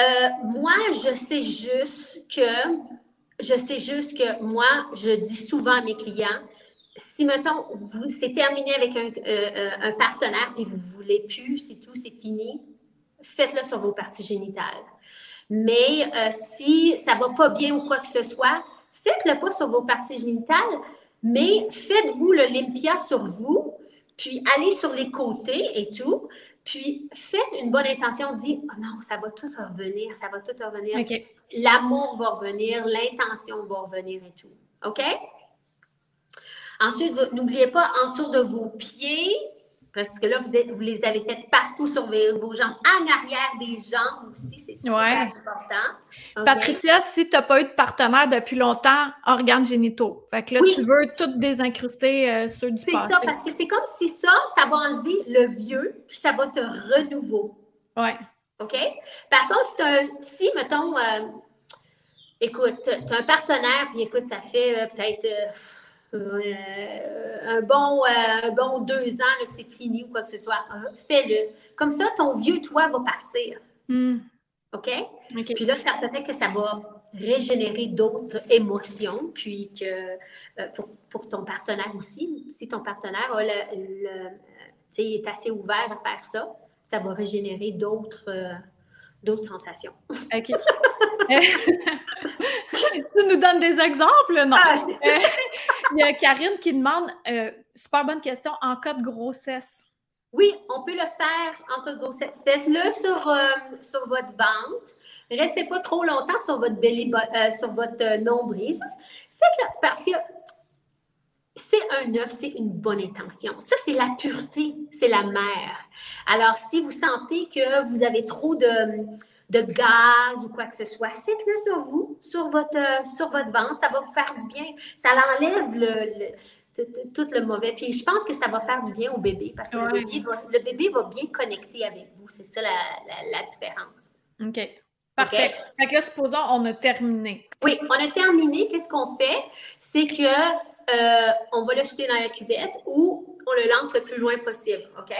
Euh, moi, je sais juste que je sais juste que moi, je dis souvent à mes clients, si, mettons, vous, c'est terminé avec un, euh, partenaire et vous ne voulez plus, c'est tout, c'est fini, faites-le sur vos parties génitales. Mais euh, si ça ne va pas bien ou quoi que ce soit, faites-le pas sur vos parties génitales, mais faites-vous le limpia sur vous, puis allez sur les côtés et tout, puis, faites une bonne intention, dites oh non, ça va tout revenir, ça va tout revenir. L'amour va revenir, l'intention va revenir et tout. OK? Ensuite, n'oubliez pas, en dessous de vos pieds, parce que là, vous, vous les avez faites partout sur vos, jambes, en arrière des jambes aussi, c'est super important. Patricia, si tu n'as pas eu de partenaire depuis longtemps, organes génitaux. Fait que là, tu veux tout désincruster euh, ceux du C'est ça, parce que c'est comme si ça, ça va enlever le vieux, puis ça va te renouveau. Oui. OK? Par contre, si, si mettons, euh, écoute, tu as un partenaire, puis écoute, ça fait euh, peut-être euh, un, bon, euh, bon deux ans que c'est fini ou quoi que ce soit, ah, fais-le. Comme ça, ton vieux toi va partir. Hmm. OK? Puis là, peut-être que ça va régénérer d'autres émotions, puis que euh, pour, ton partenaire aussi, si ton partenaire est assez ouvert à faire ça, ça va régénérer d'autres d'autres sensations. OK. tu nous donnes des exemples, non? Ah, Il y a Karine qui demande, euh, super bonne question, en cas de grossesse. Oui, on peut le faire en cas de grossesse. Faites-le sur, euh, sur votre ventre. Restez pas trop longtemps sur votre belly, euh, sur votre nombril. Faites-le parce que c'est un œuf, c'est une bonne intention. Ça, c'est la pureté, c'est la mère. Alors, si vous sentez que vous avez trop de, de gaz ou quoi que ce soit, faites-le sur vous, sur votre, sur votre ventre. Ça va vous faire du bien. Ça enlève le, tout, le mauvais. Puis je pense que ça va faire du bien au bébé parce que le, bébé va, le, bébé va, bien connecter avec vous. C'est ça la, différence. OK. Parfait. Fait que là, supposons, on a terminé. Oui, on a terminé. Qu'est-ce qu'on fait? C'est que euh, on va le jeter dans la cuvette ou on le lance le plus loin possible. OK?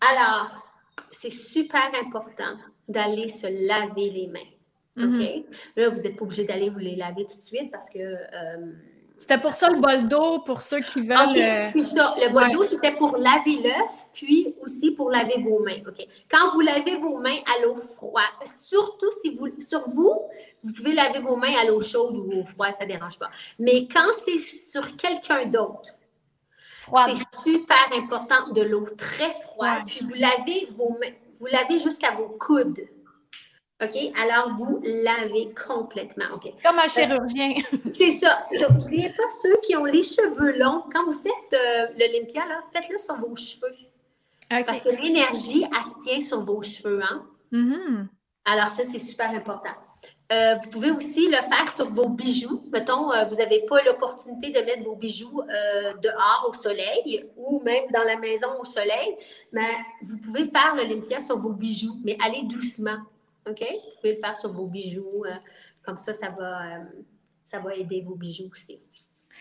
Alors, c'est super important d'aller se laver les mains. OK? Mm-hmm. Là, vous n'êtes pas obligé d'aller vous les laver tout de suite parce que. Euh, c'était pour ça le bol d'eau, pour ceux qui veulent. OK, euh, c'est ça. Le bol d'eau, c'était pour laver l'œuf, puis aussi pour laver vos mains. OK? Quand vous lavez vos mains à l'eau froide, surtout si vous, sur vous, vous pouvez laver vos mains à l'eau chaude ou au froide, ça ne dérange pas. Mais quand c'est sur quelqu'un d'autre, c'est super important de l'eau très froide, puis vous lavez vos mains vous lavez jusqu'à vos coudes. OK? Alors, vous lavez complètement. OK? Comme un chirurgien. c'est ça. N'oubliez pas ceux qui ont les cheveux longs. Quand vous faites euh, le limpia, faites-le sur vos cheveux. Parce que l'énergie, elle se tient sur vos cheveux. Hein? Mm-hmm. Alors, ça, c'est super important. Euh, vous pouvez aussi le faire sur vos bijoux. Mettons, euh, vous n'avez pas l'opportunité de mettre vos bijoux euh, dehors au soleil ou même dans la maison au soleil, mais vous pouvez faire l'Olympia sur vos bijoux, mais allez doucement. OK? Vous pouvez le faire sur vos bijoux. comme ça, ça va, ça va aider vos bijoux aussi.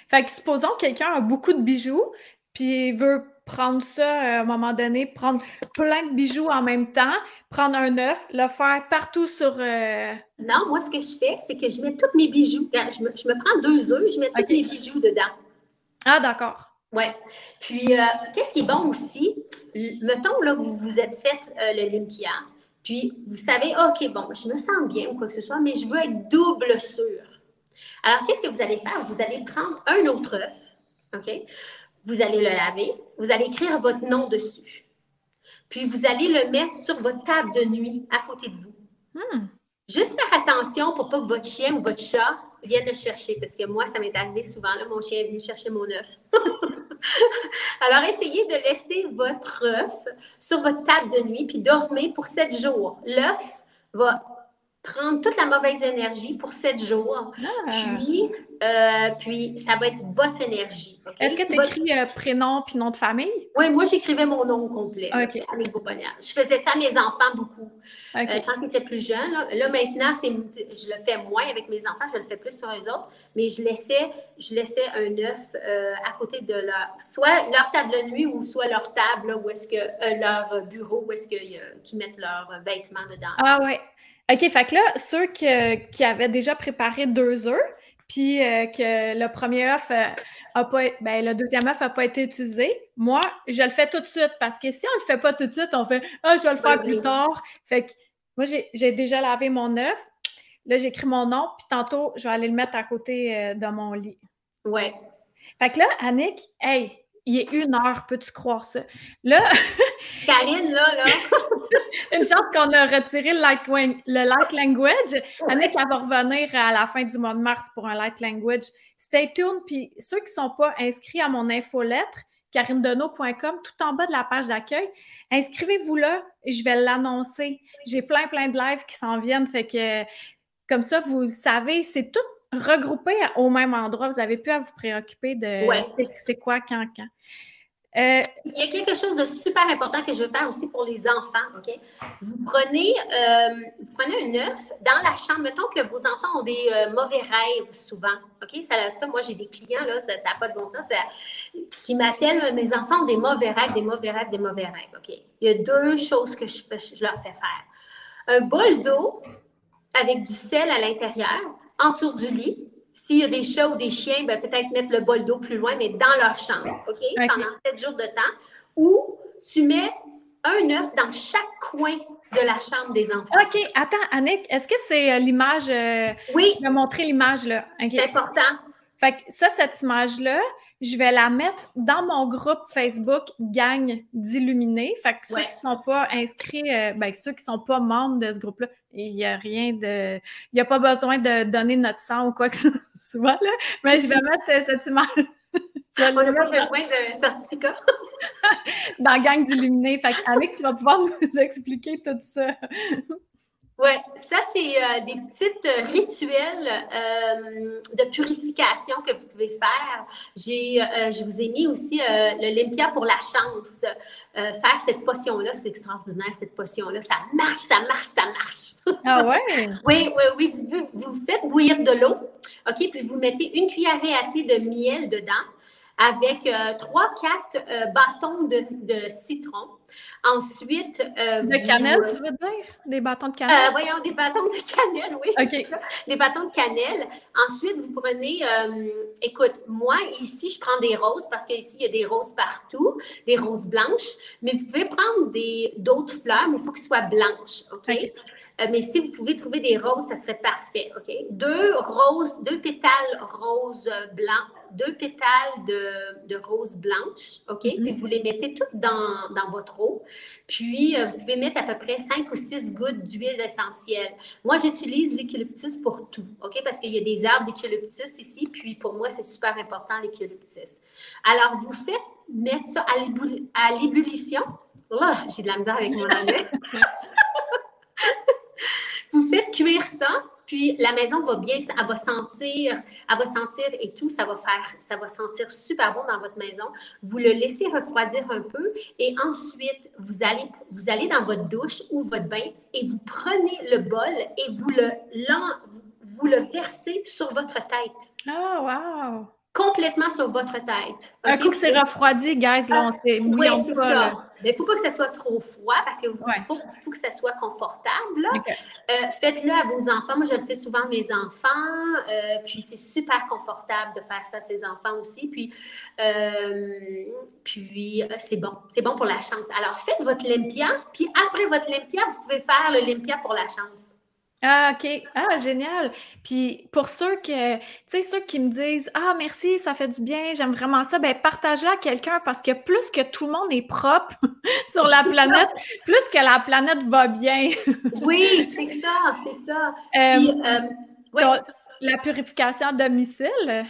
Fait que supposons que quelqu'un a beaucoup de bijoux, puis veut prendre ça à un moment donné, prendre plein de bijoux en même temps, prendre un œuf, le faire partout sur. Euh, non, moi, ce que je fais, c'est que je mets tous mes bijoux. Je me, je me prends deux œufs, je mets tous mes bijoux dedans. Ah, d'accord. Oui. Puis, euh, qu'est-ce qui est bon aussi? Mettons, là, vous vous êtes fait euh, le Olympia, puis vous savez, OK, bon, je me sens bien ou quoi que ce soit, mais je veux être double sûr. Alors, qu'est-ce que vous allez faire? Vous allez prendre un autre œuf, OK? Vous allez le laver, vous allez écrire votre nom dessus. Puis vous allez le mettre sur votre table de nuit à côté de vous. Hmm. Juste faire attention pour pas que votre chien ou votre chat vienne le chercher, parce que moi, ça m'est arrivé souvent. Là, mon chien est venu chercher mon œuf. Alors, essayez de laisser votre œuf sur votre table de nuit, puis dormez pour sept jours. L'œuf va prendre toute la mauvaise énergie pour sept jours. Ah. Puis, euh, puis, ça va être votre énergie. Est-ce que tu écris euh, prénom puis nom de famille? Oui, moi, j'écrivais mon nom au complet. Okay. Je faisais ça à mes enfants beaucoup. Euh, quand ils étaient plus jeunes. Là, maintenant, je le fais moins avec mes enfants, je le fais plus sur eux autres. Mais je laissais, je laissais un œuf à côté de leur, soit leur table de nuit ou soit leur table, où est-ce que, leur bureau, où est-ce qu'ils mettent leurs vêtements dedans. Ah ouais. OK, fait que là, ceux qui avaient déjà préparé deux œufs, puis euh, que le premier œuf euh, a pas ben, le deuxième œuf n'a pas été utilisé, moi, je le fais tout de suite parce que si on le fait pas tout de suite, on fait Ah, je vais le faire plus tard. Fait que moi, j'ai déjà lavé mon œuf. Là, j'écris mon nom, puis tantôt, je vais aller le mettre à côté euh, de mon lit. Ouais. Fait que là, Annick, hey, il est une heure, peux-tu croire ça? Là. Karine, là, là. une chance qu'on a retiré le light, le light language. Annick, elle va revenir à la fin du mois de mars pour un light language. Stay tuned. Puis ceux qui ne sont pas inscrits à mon infolettre, karinedeneau.com, tout en bas de la page d'accueil, inscrivez-vous là. Je vais l'annoncer. J'ai plein, plein de lives qui s'en viennent. Fait que comme ça, vous savez, c'est tout regroupé au même endroit. Vous n'avez plus à vous préoccuper de c'est quoi, quand, quand. Euh, Il y a quelque chose de super important que je veux faire aussi pour les enfants, OK? Vous prenez, euh, vous prenez un œuf dans la chambre. Mettons que vos enfants ont des euh, mauvais rêves souvent, OK? Ça, ça moi, j'ai des clients, là, ça n'a pas de bon sens, qui m'appellent, mes enfants ont des mauvais rêves, des mauvais rêves, des mauvais rêves, OK? Il y a deux choses que je, leur fais faire. Un bol d'eau avec du sel à l'intérieur, en du lit, s'il y a des chats ou des chiens, ben, peut-être mettre le bol d'eau plus loin, mais dans leur chambre, OK? Pendant sept jours de temps. Ou tu mets un œuf dans chaque coin de la chambre des enfants. OK. Attends, Annick, est-ce que c'est euh, l'image? Euh, oui. Je vais montrer l'image, là. C'est important. Fait que ça, cette image-là, je vais la mettre dans mon groupe Facebook Gang d'Illuminés. Fait que ceux qui ne sont pas inscrits, euh, ben, ceux qui ne sont pas membres de ce groupe-là, il n'y a rien de. Il n'y a pas besoin de donner notre sang ou quoi que ce soit, là. Mais je vais mettre cette image. On n'a pas besoin de certificat. dans Gang d'Illuminés. Fait que, Annick, tu vas pouvoir nous expliquer tout ça. Oui, ça, c'est euh, des petites euh, rituels euh, de purification que vous pouvez faire. J'ai, je vous ai mis aussi l'Olympia pour la chance. faire cette potion-là, c'est extraordinaire, cette potion-là. Ça marche, ça marche, ça marche. Ah ouais? oui, oui, oui. Vous, vous, faites bouillir de l'eau, OK? Puis vous mettez une cuillerée à thé de miel dedans avec euh, trois, quatre euh, bâtons de, de, citron. Ensuite. Euh, de cannelle, tu veux dire? Des bâtons de cannelle? voyons, des bâtons de cannelle, oui. Des bâtons de cannelle. Ensuite, vous prenez. écoute, moi, ici, je prends des roses parce qu'ici, il y a des roses partout, des roses blanches. Mais vous pouvez prendre d'autres fleurs, mais il faut qu'elles soient blanches. OK? mais si vous pouvez trouver des roses, ça serait parfait. OK? Deux roses, deux pétales roses blancs deux pétales de, de rose blanche, OK? Mm-hmm. Puis vous les mettez toutes dans, dans votre eau. Puis, euh, vous pouvez mettre à peu près 5 ou 6 gouttes d'huile essentielle. Moi, j'utilise l'eucalyptus pour tout, OK? Parce qu'il y a des arbres d'eucalyptus ici. Puis, pour moi, c'est super important, l'eucalyptus. Alors, vous faites mettre ça à l'ébullition. Oh, j'ai de la misère avec mon anglais. vous faites cuire ça Puis la maison va bien, elle va sentir, elle va sentir et tout, ça va faire, ça va sentir super bon dans votre maison. Vous le laissez refroidir un peu et ensuite vous allez, vous allez dans votre douche ou votre bain et vous prenez le bol et vous le, vous le versez sur votre tête. Oh, wow! complètement sur votre tête. Un coup que c'est refroidi, guys, là, on Oui, c'est ça. Mais il ne faut pas que ce soit trop froid parce qu'il faut, que ça soit confortable. Euh, faites-le à vos enfants. Moi, je le fais souvent à mes enfants. Euh, puis, c'est super confortable de faire ça à ses enfants aussi. Puis, euh, puis c'est bon. C'est bon pour la chance. Alors, faites votre limpia. Puis, après votre limpia, vous pouvez faire le limpia pour la chance. Ah, OK. Ah, génial. Puis pour ceux que, tu sais, ceux qui me disent Ah, merci, ça fait du bien, j'aime vraiment ça, ben partagez à quelqu'un parce que plus que tout le monde est propre sur la planète, plus que la planète va bien. oui, c'est ça, c'est ça. Puis, euh, la purification à domicile?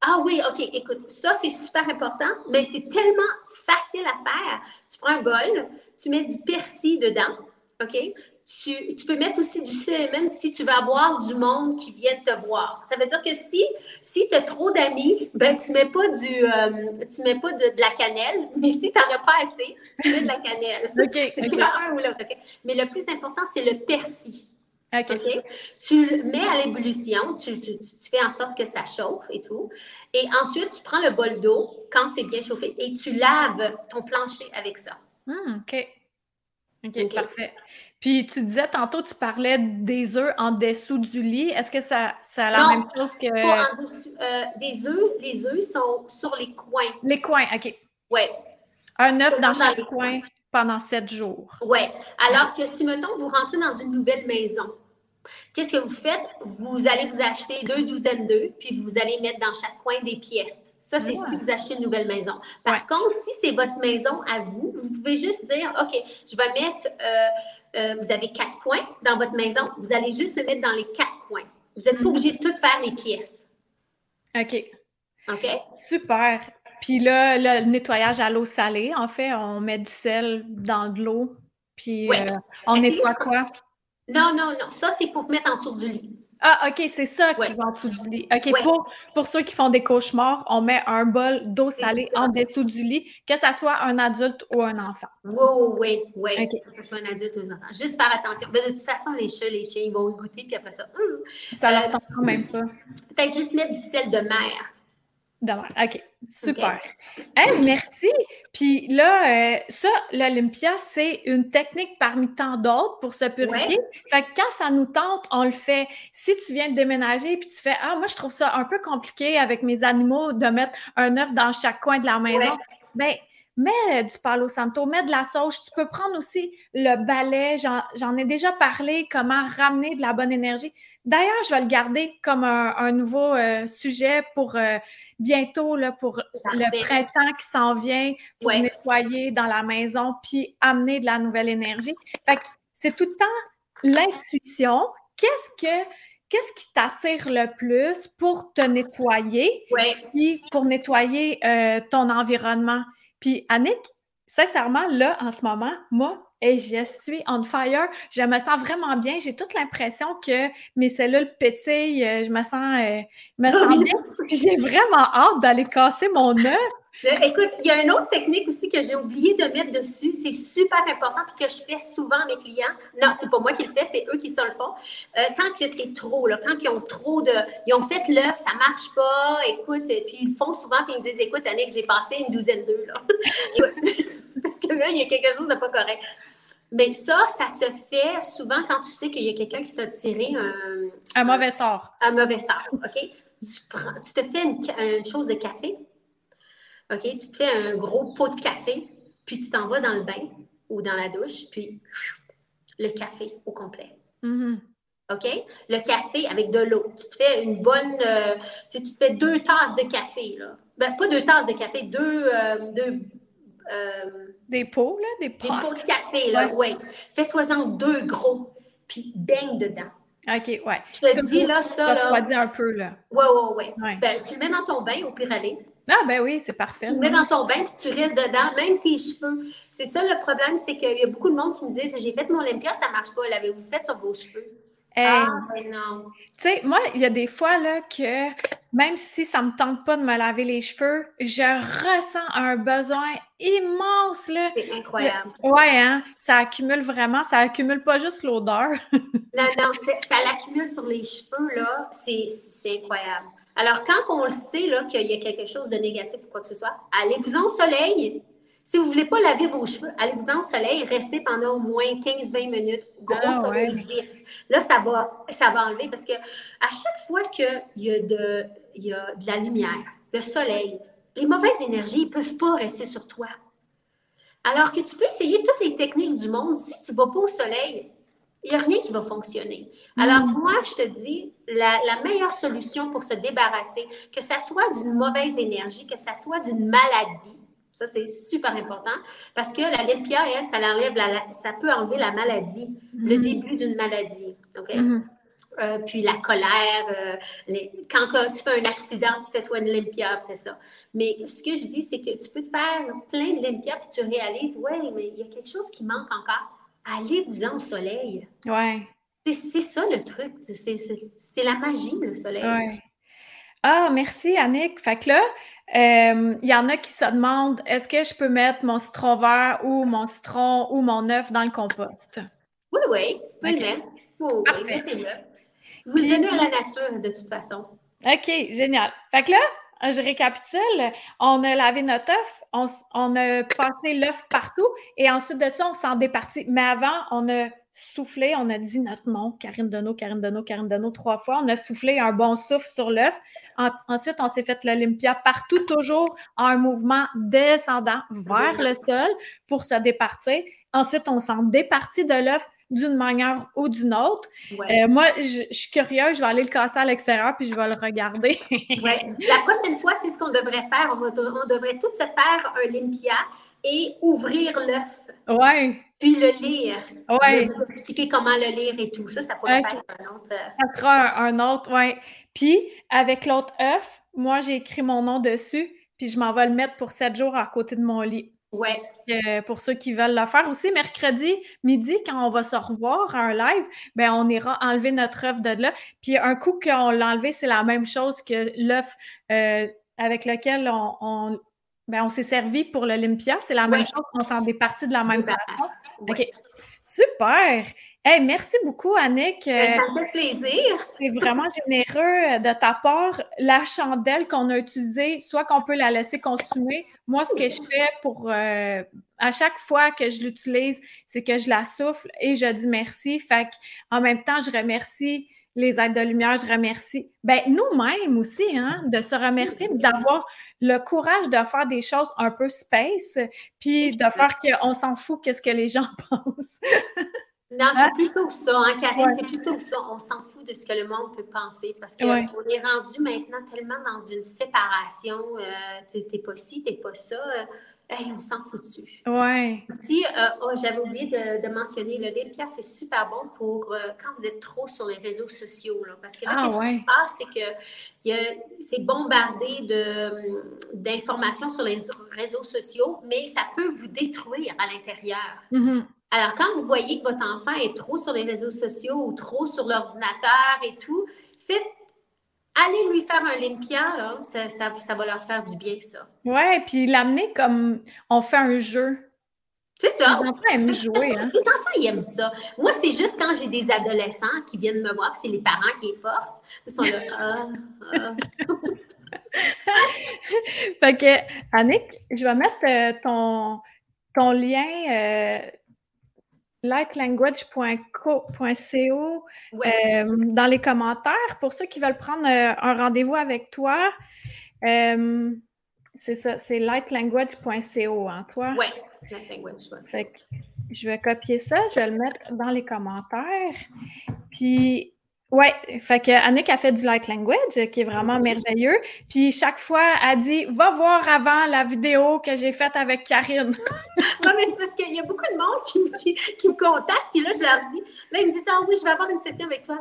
Ah oui, OK. Écoute, ça, c'est super important, mais c'est tellement facile à faire. Tu prends un bol, tu mets du persil dedans, OK? Tu, peux mettre aussi du cinnamon si tu veux avoir du monde qui vient te voir. Ça veut dire que si, si tu as trop d'amis, ben, tu ne mets pas, du, euh, tu mets pas de, la cannelle, mais si tu n'en as pas assez, tu mets de la cannelle. c'est super un ou l'autre. Mais le plus important, c'est le persil. Tu le mets à l'ébullition, tu, tu, fais en sorte que ça chauffe et tout. Et ensuite, tu prends le bol d'eau quand c'est bien chauffé et tu laves ton plancher avec ça. Hmm, OK. OK, parfait. Puis tu disais tantôt, tu parlais des œufs en dessous du lit. Est-ce que ça, ça a la même chose que. Pas en dessous. Euh, des œufs, les œufs sont sur les coins. Les coins, OK. Oui. Un œuf dans chaque coin pendant sept jours. Oui. Alors que si, mettons, vous rentrez dans une nouvelle maison, Qu'est-ce que vous faites? Vous allez vous acheter deux douzaines d'œufs, puis vous allez mettre dans chaque coin des pièces. Ça, c'est si vous achetez une nouvelle maison. Par contre, si c'est votre maison à vous, vous pouvez juste dire, OK, je vais mettre, euh, euh, vous avez quatre coins dans votre maison, vous allez juste le mettre dans les quatre coins. Vous n'êtes pas mhm. obligé de tout faire les pièces. OK. OK? Super. Puis là, le nettoyage à l'eau salée, en fait, on met du sel dans de l'eau, puis euh, on nettoie quoi? Non, non, non. Ça, c'est pour mettre en dessous du lit. Ah, OK, c'est ça qui va en dessous du lit. OK, pour, pour ceux qui font des cauchemars, on met un bol d'eau salée en dessous du lit, que ce soit un adulte ou un enfant. Oui, oui, oui. Que ce soit un adulte ou un enfant. Juste faire attention. Mais de toute façon, les chats, les chiens, ils vont goûter, puis après ça, hum. ça leur euh, tente quand même pas. Peut-être juste mettre du sel de mer. OK. Super. merci. Puis là, euh, ça, l'Olympia, c'est une technique parmi tant d'autres pour se purifier. Fait que quand ça nous tente, on le fait. Si tu viens de déménager puis tu fais Ah, moi, je trouve ça un peu compliqué avec mes animaux de mettre un œuf dans chaque coin de la maison. Ben, mets du palo santo, mets de la sauge. Tu peux prendre aussi le balai. J'en ai déjà parlé, comment ramener de la bonne énergie. D'ailleurs, je vais le garder comme un, nouveau euh, sujet pour euh, bientôt, là, pour le printemps qui s'en vient, pour nettoyer dans la maison, puis amener de la nouvelle énergie. Fait que c'est tout le temps l'intuition. Qu'est-ce que qu'est-ce qui t'attire le plus pour te nettoyer, puis pour nettoyer euh, ton environnement? Puis Annick, sincèrement, là, en ce moment, moi, et je suis on fire. Je me sens vraiment bien. J'ai toute l'impression que mes cellules pétillent. Euh, je me sens, euh, me sens bien. J'ai vraiment hâte d'aller casser mon œuf. Euh, écoute, il y a une autre technique aussi que j'ai oublié de mettre dessus. C'est super important et que je fais souvent à mes clients. Non, c'est pas moi qui le fais, c'est eux qui se le font. quand que c'est trop, là, quand ils ont trop de. Ils ont fait l'œuf, ça marche pas, écoute, puis ils le font souvent, puis ils me disent Écoute, Annick, j'ai passé une douzaine d'œufs, là. Parce que là, il y a quelque chose de pas correct. Mais ça, ça se fait souvent quand tu sais qu'il y a quelqu'un qui t'a tiré un, un mauvais sort. Un mauvais sort, OK? Tu, prends, tu te fais une, chose de café, OK? Tu te fais un gros pot de café, puis tu t'en vas dans le bain ou dans la douche, puis le café au complet. Mm-hmm. OK? Le café avec de l'eau. Tu te fais une bonne. Euh, tu, te fais deux tasses de café, là. Ben, pas deux tasses de café, deux, euh, deux euh, des pots, là? Des pots. Des pots de café, là, oui. Fais-toi-en deux gros, puis baigne dedans. OK, ouais. Je te dis, là, ça, là... refroidis un peu, là. Oui, oui, oui. Ben, tu le mets dans ton bain, au pire aller. Ah, ben oui, c'est parfait. Tu le mets dans ton bain, puis tu restes dedans, même tes cheveux. C'est ça le problème, c'est qu'il y a beaucoup de monde qui me disent J'ai fait mon Olympia, ça marche pas. L'avez-vous fait sur vos cheveux? Ah, ben non. Tu sais, moi, il y a des fois là, que même si ça me tente pas de me laver les cheveux, je ressens un besoin immense. Là. C'est incroyable. Ouais, hein? Ça accumule vraiment. Ça accumule pas juste l'odeur. non, non, ça l'accumule sur les cheveux, là. C'est incroyable. Alors, quand on le sait qu'il y a quelque chose de négatif ou quoi que ce soit, allez-vous en soleil? Si vous ne voulez pas laver vos cheveux, allez-vous en soleil, restez pendant au moins 15-20 minutes, gros ah, soleil vif. Là, ça va, ça va enlever parce que à chaque fois qu'il y, a de, y a de la lumière, le soleil, les mauvaises énergies ne peuvent pas rester sur toi. Alors que tu peux essayer toutes les techniques du monde. Si tu ne vas pas au soleil, il n'y a rien qui va fonctionner. Alors, mm. moi, je te dis, la, meilleure solution pour se débarrasser, que ça soit d'une mauvaise énergie, que ça soit d'une maladie, ça, c'est super important parce que la limpia, elle, ça, enlève ça peut enlever la maladie, le mm. début d'une maladie. OK? Mm-hmm. Euh, puis la colère, euh, quand, tu fais un accident, fais-toi une limpia après ça. Mais ce que je dis, c'est que tu peux te faire plein de limpia puis tu réalises, ouais, mais il y a quelque chose qui manque encore allez-vous-en au soleil. Ouais. C'est ça le truc. C'est la magie, le soleil. Ouais. Ah, merci, Annick. Fait que là, il euh, y en a qui se demandent est-ce que je peux mettre mon citron vert ou mon citron ou mon œuf dans le compost? Oui, oui, tu peux le mettre. Oh, Parfait. Vous le donnez à la nature, de toute façon. OK, génial. Fait que là, je récapitule. On a lavé notre œuf, on, a passé l'œuf partout et ensuite de ça, on s'en départit. Mais avant, on a soufflé, on a dit notre nom, Karine Deneau, Karine Deneau, Karine Deneau, trois fois. On a soufflé un bon souffle sur l'œuf. ensuite, on s'est fait l'Olympia partout, toujours en un mouvement descendant vers le sol pour se départir. Ensuite, on s'en départit de l'œuf d'une manière ou d'une autre. Euh, moi, je, suis curieuse, je vais aller le casser à l'extérieur puis je vais le regarder. La prochaine fois, c'est ce qu'on devrait faire. On, devrait tout se faire un limpia et ouvrir l'œuf. Oui. Puis le lire. Ouais. vous expliquer comment le lire et tout. Ça, ça pourrait faire un autre. Euh, ça sera un, autre, oui. Puis, avec l'autre œuf, moi, j'ai écrit mon nom dessus, puis je m'en vais le mettre pour sept jours à côté de mon lit. Ouais. pour ceux qui veulent le faire aussi, mercredi midi, quand on va se revoir à un live, ben on ira enlever notre œuf de là. Puis un coup qu'on l'a enlevé, c'est la même chose que l'œuf euh, avec lequel on, ben, on s'est servi pour l'Olympia. C'est la même chose, on s'en départit de la même façon. OK. Super! Hey, merci beaucoup, Annick. Ben, ça fait plaisir. C'est vraiment généreux de ta part. La chandelle qu'on a utilisée, soit qu'on peut la laisser consumer. Moi, ce que je fais pour euh, à chaque fois que je l'utilise, c'est que je la souffle et je dis merci. Fait en même temps, je remercie les aides de lumière, je remercie ben, nous-mêmes aussi, hein, de se remercier, d'avoir le courage de faire des choses un peu space, puis de faire qu'on s'en fout qu'est-ce que les gens pensent. Non, c'est hein? plutôt ça, hein, Karine, c'est plutôt ça. On s'en fout de ce que le monde peut penser parce qu'on est rendu maintenant tellement dans une séparation. Euh, t'es pas ci, t'es pas ça. Euh, on s'en fout dessus. Oui. Aussi, euh, oh, j'avais oublié de, mentionner, le Limpia, c'est super bon pour quand vous êtes trop sur les réseaux sociaux. Là, parce que là, ah, ce qui se passe, c'est que c'est bombardé d'informations sur les réseaux sociaux, mais ça peut vous détruire à l'intérieur. Mm-hmm. Alors, quand vous voyez que votre enfant est trop sur les réseaux sociaux ou trop sur l'ordinateur et tout, faites allez lui faire un limpia, là, ça, va leur faire du bien, ça. Ouais, puis l'amener comme on fait un jeu. C'est ça. Les enfants aiment jouer. Hein? Les enfants, ils aiment ça. Moi, c'est juste quand j'ai des adolescents qui viennent me voir, c'est les parents qui les forcent. Ils sont là. Ah, ah. fait que, Annick, je vais mettre euh, ton, ton lien. Euh, lightlanguage.co euh, dans les commentaires. Pour ceux qui veulent prendre euh, un rendez-vous avec toi, euh, c'est ça, c'est lightlanguage.co, hein, toi? Oui, lightlanguage. Je vais copier ça, je vais le mettre dans les commentaires. Puis oui, fait que Annick a fait du light language, qui est vraiment merveilleux. Puis chaque fois, elle dit Va voir avant la vidéo que j'ai faite avec Karine. non, mais c'est parce qu'il y a beaucoup de monde qui, qui, me contacte, puis là, je leur dis Là, ils me disent Ah oui, je vais avoir une session avec toi.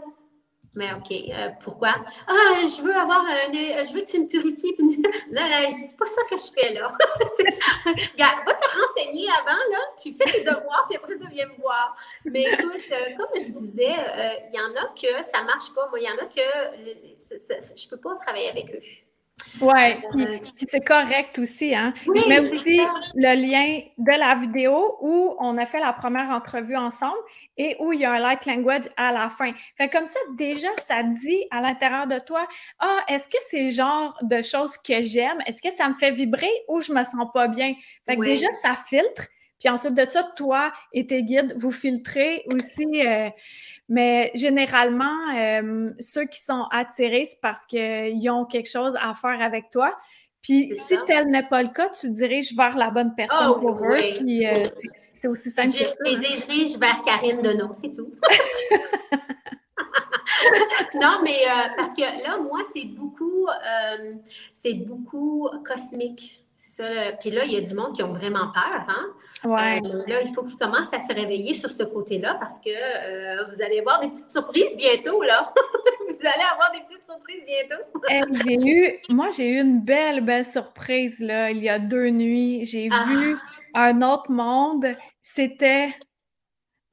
Mais OK, euh, pourquoi? Ah, je veux avoir un. Euh, je veux que tu me purifies. dis, c'est pas ça que je fais, là. Regarde, va te renseigner avant, là. Tu fais tes devoirs, puis après ça, viens me voir. Mais écoute, euh, comme je disais, il y en a que ça marche pas. Moi, il y en a que je peux pas travailler avec eux. Ouais, euh, puis, c'est correct aussi, hein. je mets aussi le lien de la vidéo où on a fait la première entrevue ensemble et où il y a un light language à la fin. Fait comme ça, déjà, ça dit à l'intérieur de toi, ah, est-ce que c'est le genre de choses que j'aime? Est-ce que ça me fait vibrer ou je me sens pas bien? Fait que déjà, ça filtre. Puis ensuite de ça, toi et tes guides, vous filtrez aussi. Euh, mais généralement, euh, ceux qui sont attirés, c'est parce qu'ils ont quelque chose à faire avec toi. Puis si tel n'est pas le cas, tu diriges vers la bonne personne oh, pour eux. Puis euh, c'est aussi simple que ça. Je dirige vers Karine Denon, c'est tout. non, mais parce que là, moi, c'est beaucoup, c'est beaucoup cosmique. Ça. Puis là, il y a du monde qui ont vraiment peur. Hein? Ouais. Euh, là, il faut qu'ils commencent à se réveiller sur ce côté-là parce que euh, vous allez avoir des petites surprises bientôt. là. vous allez avoir des petites surprises bientôt. j'ai eu, moi, j'ai eu une belle, belle surprise là, il y a deux nuits. J'ai ah. vu un autre monde. C'était.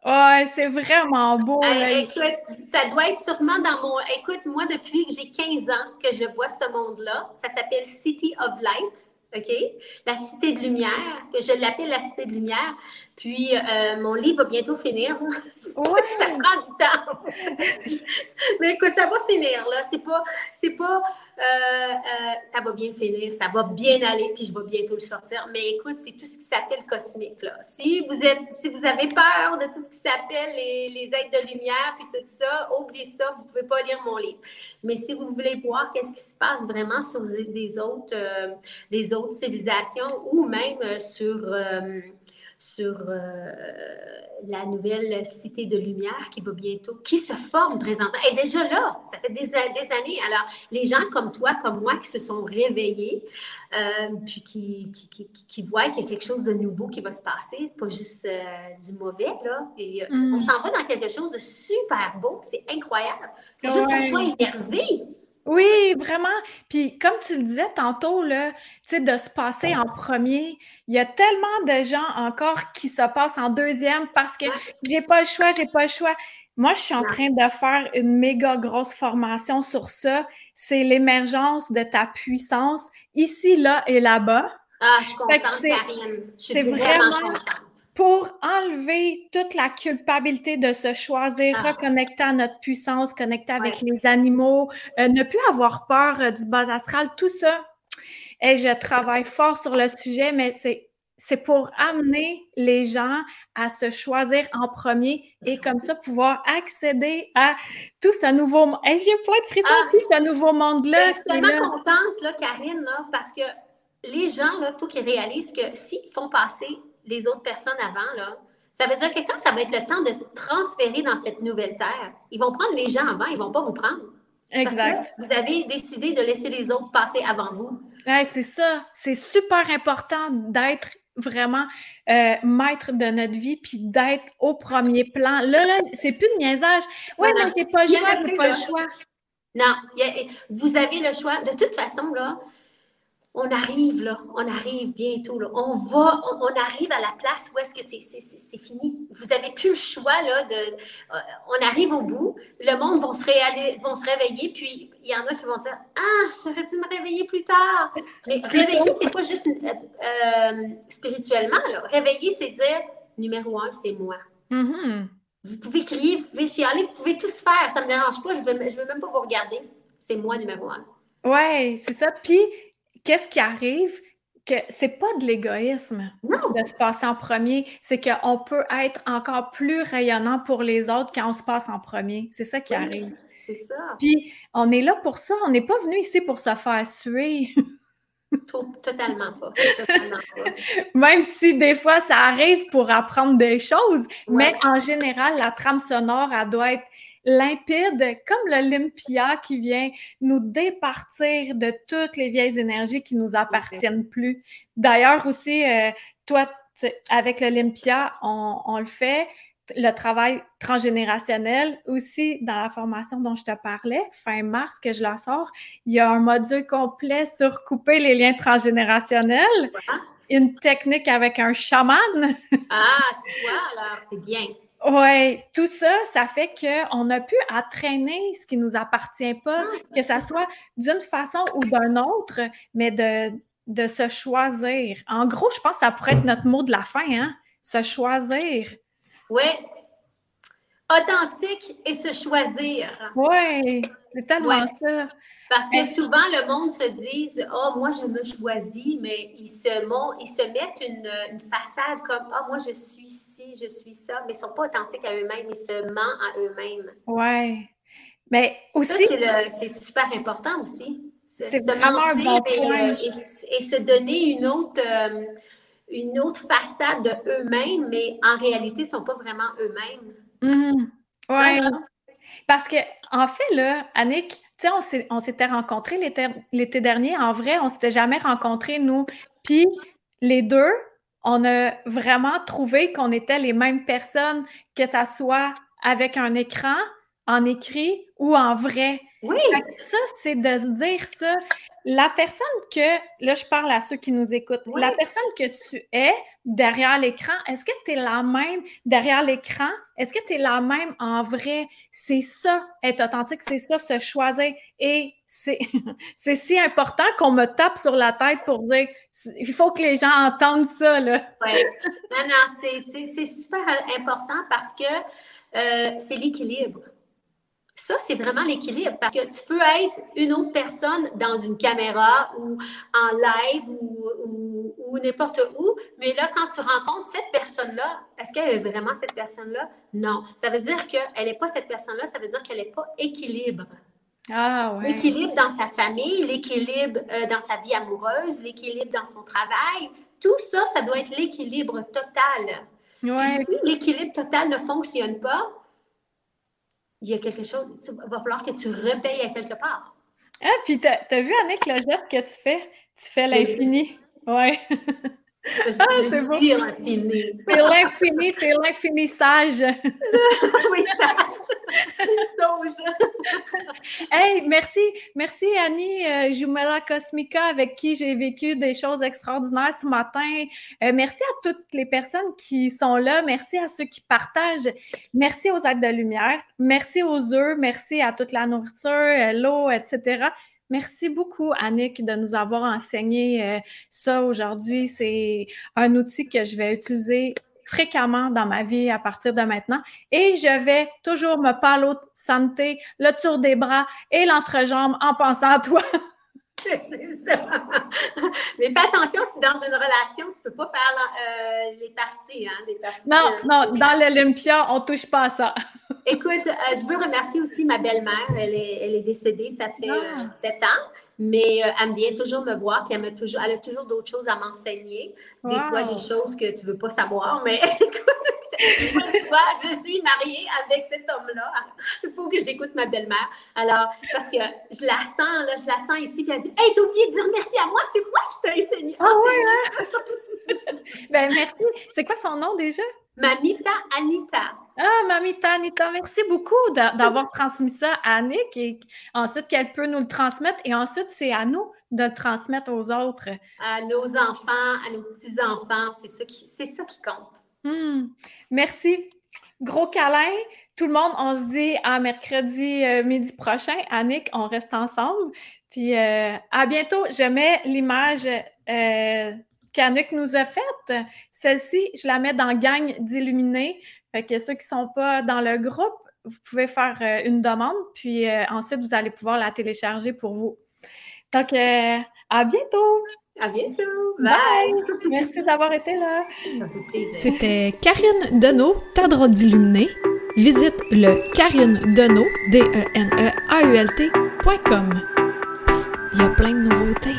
Ouais, c'est vraiment beau. écoute, ça doit être sûrement dans mon. Écoute, moi, depuis que j'ai 15 ans que je vois ce monde-là, ça s'appelle City of Light. OK? La Cité de Lumière, que je l'appelle la Cité de Lumière. Puis, euh, mon livre va bientôt finir. ça prend du temps. Mais écoute, ça va finir, là. C'est pas, c'est pas, euh, euh, ça va bien finir, ça va bien aller, puis je vais bientôt le sortir. Mais écoute, c'est tout ce qui s'appelle cosmique, là. Si vous êtes, si vous avez peur de tout ce qui s'appelle les, les aides de lumière, puis tout ça, oubliez ça, vous pouvez pas lire mon livre. Mais si vous voulez voir qu'est-ce qui se passe vraiment sur des autres, des autres civilisations ou même sur sur euh, la nouvelle Cité de Lumière qui va bientôt, qui se forme présentement. Et déjà là, ça fait des, des années. Alors, les gens comme toi, comme moi, qui se sont réveillés, euh, puis qui, qui, qui, voient qu'il y a quelque chose de nouveau qui va se passer, pas juste euh, du mauvais, là. Et mm. on s'en va dans quelque chose de super beau. C'est incroyable. Faut juste qu'on soit énervé. Oui, vraiment. Puis comme tu le disais tantôt, là, de se passer en premier, il y a tellement de gens encore qui se passent en deuxième parce que j'ai pas le choix, j'ai pas le choix. Moi, je suis en train de faire une méga grosse formation sur ça. C'est l'émergence de ta puissance ici, là et là-bas. Ah, je suis contente, Karine. Vraiment, pour enlever toute la culpabilité de se choisir, ah. reconnecter à notre puissance, connecter avec les animaux, euh, ne plus avoir peur euh, du bas astral, tout ça. Et je travaille fort sur le sujet, mais c'est c'est pour amener les gens à se choisir en premier et comme ça pouvoir accéder à tout ce nouveau monde. Hey, J'ai plein de frissons, ah. tout ce nouveau monde-là. Ben, je suis tellement contente, là, Karine, parce que les gens, il faut qu'ils réalisent que s'ils font passer les autres personnes avant, là, ça veut dire que quand ça va être le temps de transférer dans cette nouvelle terre, ils vont prendre les gens avant, ils ne vont pas vous prendre. Exact. vous avez décidé de laisser les autres passer avant vous. Ouais, c'est ça. C'est super important d'être vraiment euh, maître de notre vie puis d'être au premier plan. Là, là, c'est plus de niaisage. Oui, mais j'ai pas le choix, pas le choix. Non, vous avez le choix. De toute façon, là, on arrive là, on arrive bientôt là. On va, on, arrive à la place où est-ce que c'est fini. Vous n'avez plus le choix là de. Euh, on arrive au bout, le monde va se, vont se réveiller, puis il y en a qui vont dire Ah, j'aurais dû me réveiller plus tard. Mais réveiller, c'est pas juste euh, euh, spirituellement. Là. Réveiller, c'est dire numéro un, c'est moi. Mm-hmm. Vous pouvez crier, vous pouvez chialer, vous pouvez tout faire. Ça ne me dérange pas, je ne veux, je veux même pas vous regarder. C'est moi numéro un. Oui, c'est ça. Puis qu'est-ce qui arrive? que c'est pas de l'égoïsme de se passer en premier, c'est qu'on peut être encore plus rayonnant pour les autres quand on se passe en premier. C'est ça qui arrive. C'est ça. Puis on est là pour ça. On n'est pas venu ici pour se faire suer. Totalement pas. Totalement pas. Même si des fois ça arrive pour apprendre des choses, mais en général, la trame sonore, elle doit être limpide, comme l'Olympia qui vient nous départir de toutes les vieilles énergies qui nous appartiennent plus. D'ailleurs aussi, euh, toi, avec l'Olympia, on, le fait le travail transgénérationnel aussi dans la formation dont je te parlais, fin mars que je la sors, il y a un module complet sur couper les liens transgénérationnels. une technique avec un chaman. ah, tu vois, alors c'est bien. Oui, tout ça, ça fait qu'on n'a plus à traîner ce qui ne nous appartient pas, ah. que ça soit d'une façon ou d'une autre, mais de, de se choisir. En gros, je pense que ça pourrait être notre mot de la fin, hein? Se choisir. Oui. Authentique et se choisir. Oui, c'est tellement ça. Parce que souvent, le monde se dit Oh, moi, je me choisis, mais ils se, ils se mettent une, façade comme Oh, moi, je suis ci, je suis ça, mais ils ne sont pas authentiques à eux-mêmes, ils se mentent à eux-mêmes. Oui. Mais aussi. c'est super important aussi. C'est vraiment un bon point. Et, se donner une autre. Euh, une autre façade de eux-mêmes, mais en réalité, ils ne sont pas vraiment eux-mêmes. Mmh. Oui. Parce que, en fait, là, Annick, tu sais, on s'était rencontrés l'été dernier. En vrai, on s'était jamais rencontrés, nous. Puis, les deux, on a vraiment trouvé qu'on était les mêmes personnes, que ça soit avec un écran, en écrit ou en vrai. Oui. ça, c'est de se dire ça. La personne que, là, je parle à ceux qui nous écoutent, la personne que tu es derrière l'écran, est-ce que tu es la même derrière l'écran? Est-ce que tu es la même en vrai? C'est ça, être authentique, c'est ça, se choisir. Et c'est si important qu'on me tape sur la tête pour dire, il faut que les gens entendent ça, là. Oui. Non, non, c'est super important parce que euh, c'est l'équilibre. Ça, c'est vraiment l'équilibre parce que tu peux être une autre personne dans une caméra ou en live ou, n'importe où, mais là, quand tu rencontres cette personne-là, est-ce qu'elle est vraiment cette personne-là? Non. Ça veut dire qu'elle n'est pas cette personne-là, ça veut dire qu'elle n'est pas équilibre. Ah, ouais. L'équilibre dans sa famille, l'équilibre euh, dans sa vie amoureuse, l'équilibre dans son travail, tout ça, ça doit être l'équilibre total. Ouais. si l'équilibre total ne fonctionne pas, il y a quelque chose, il va falloir que tu repayes à quelque part. Ah, puis t'as as vu, Annick, le geste que tu fais? Tu fais l'infini. Ouais. Je, ah, je suis l'infini. T'es l'infini, t'es l'infini sage. oui, sage. Sauge. hey, merci. Merci, Annie euh, Jumela Cosmica, avec qui j'ai vécu des choses extraordinaires ce matin. Euh, merci à toutes les personnes qui sont là. Merci à ceux qui partagent. Merci aux aides de lumière. Merci aux œufs. Merci à toute la nourriture, euh, l'eau, etc. Merci beaucoup, Annick, de nous avoir enseigné euh, ça aujourd'hui. C'est un outil que je vais utiliser fréquemment dans ma vie à partir de maintenant. Et je vais toujours me de santé, le tour des bras et l'entrejambe en pensant à toi. C'est ça. Mais fais attention, si dans une relation, tu ne peux pas faire euh, les parties. Hein, les parties non, euh, non, dans l'Olympia, on ne touche pas à ça. Écoute, euh, je veux remercier aussi ma belle-mère. Elle est, elle est, décédée, ça fait ah. sept ans. Mais elle vient toujours me voir, puis elle, a toujours, elle a toujours d'autres choses à m'enseigner. Des fois, des choses que tu ne veux pas savoir, mais écoute, je suis mariée avec cet homme-là. Il faut que j'écoute ma belle-mère. Alors, parce que je la sens, là, je la sens ici, puis elle dit Hey, t'as oublié de dire merci à moi, c'est moi qui t'ai enseigné. Ah, ouais, hein? ben, merci. C'est quoi son nom déjà? Mamita Anita. Ah, Mamita Anita, merci beaucoup d'avoir transmis ça à Annick et ensuite qu'elle peut nous le transmettre et ensuite c'est à nous de le transmettre aux autres. À nos enfants, à nos petits-enfants, c'est ça, qui, ça qui compte. Hmm. Merci. Gros câlin. Tout le monde, on se dit à mercredi euh, midi prochain. Annick, on reste ensemble. Puis euh, à bientôt. Je mets l'image euh, qu'Annick nous a faite. Celle-ci, je la mets dans gang d'illuminés. Fait que ceux qui ne sont pas dans le groupe, vous pouvez faire une demande, puis ensuite, vous allez pouvoir la télécharger pour vous. Donc, à bientôt! À bientôt. Bye. Merci d'avoir été là. C'était Karine Deneau, Tadro d'Illuminé. Visite le Karine Deneau, D-E-N-E-A-U-L-T.com. Il y a plein de nouveautés.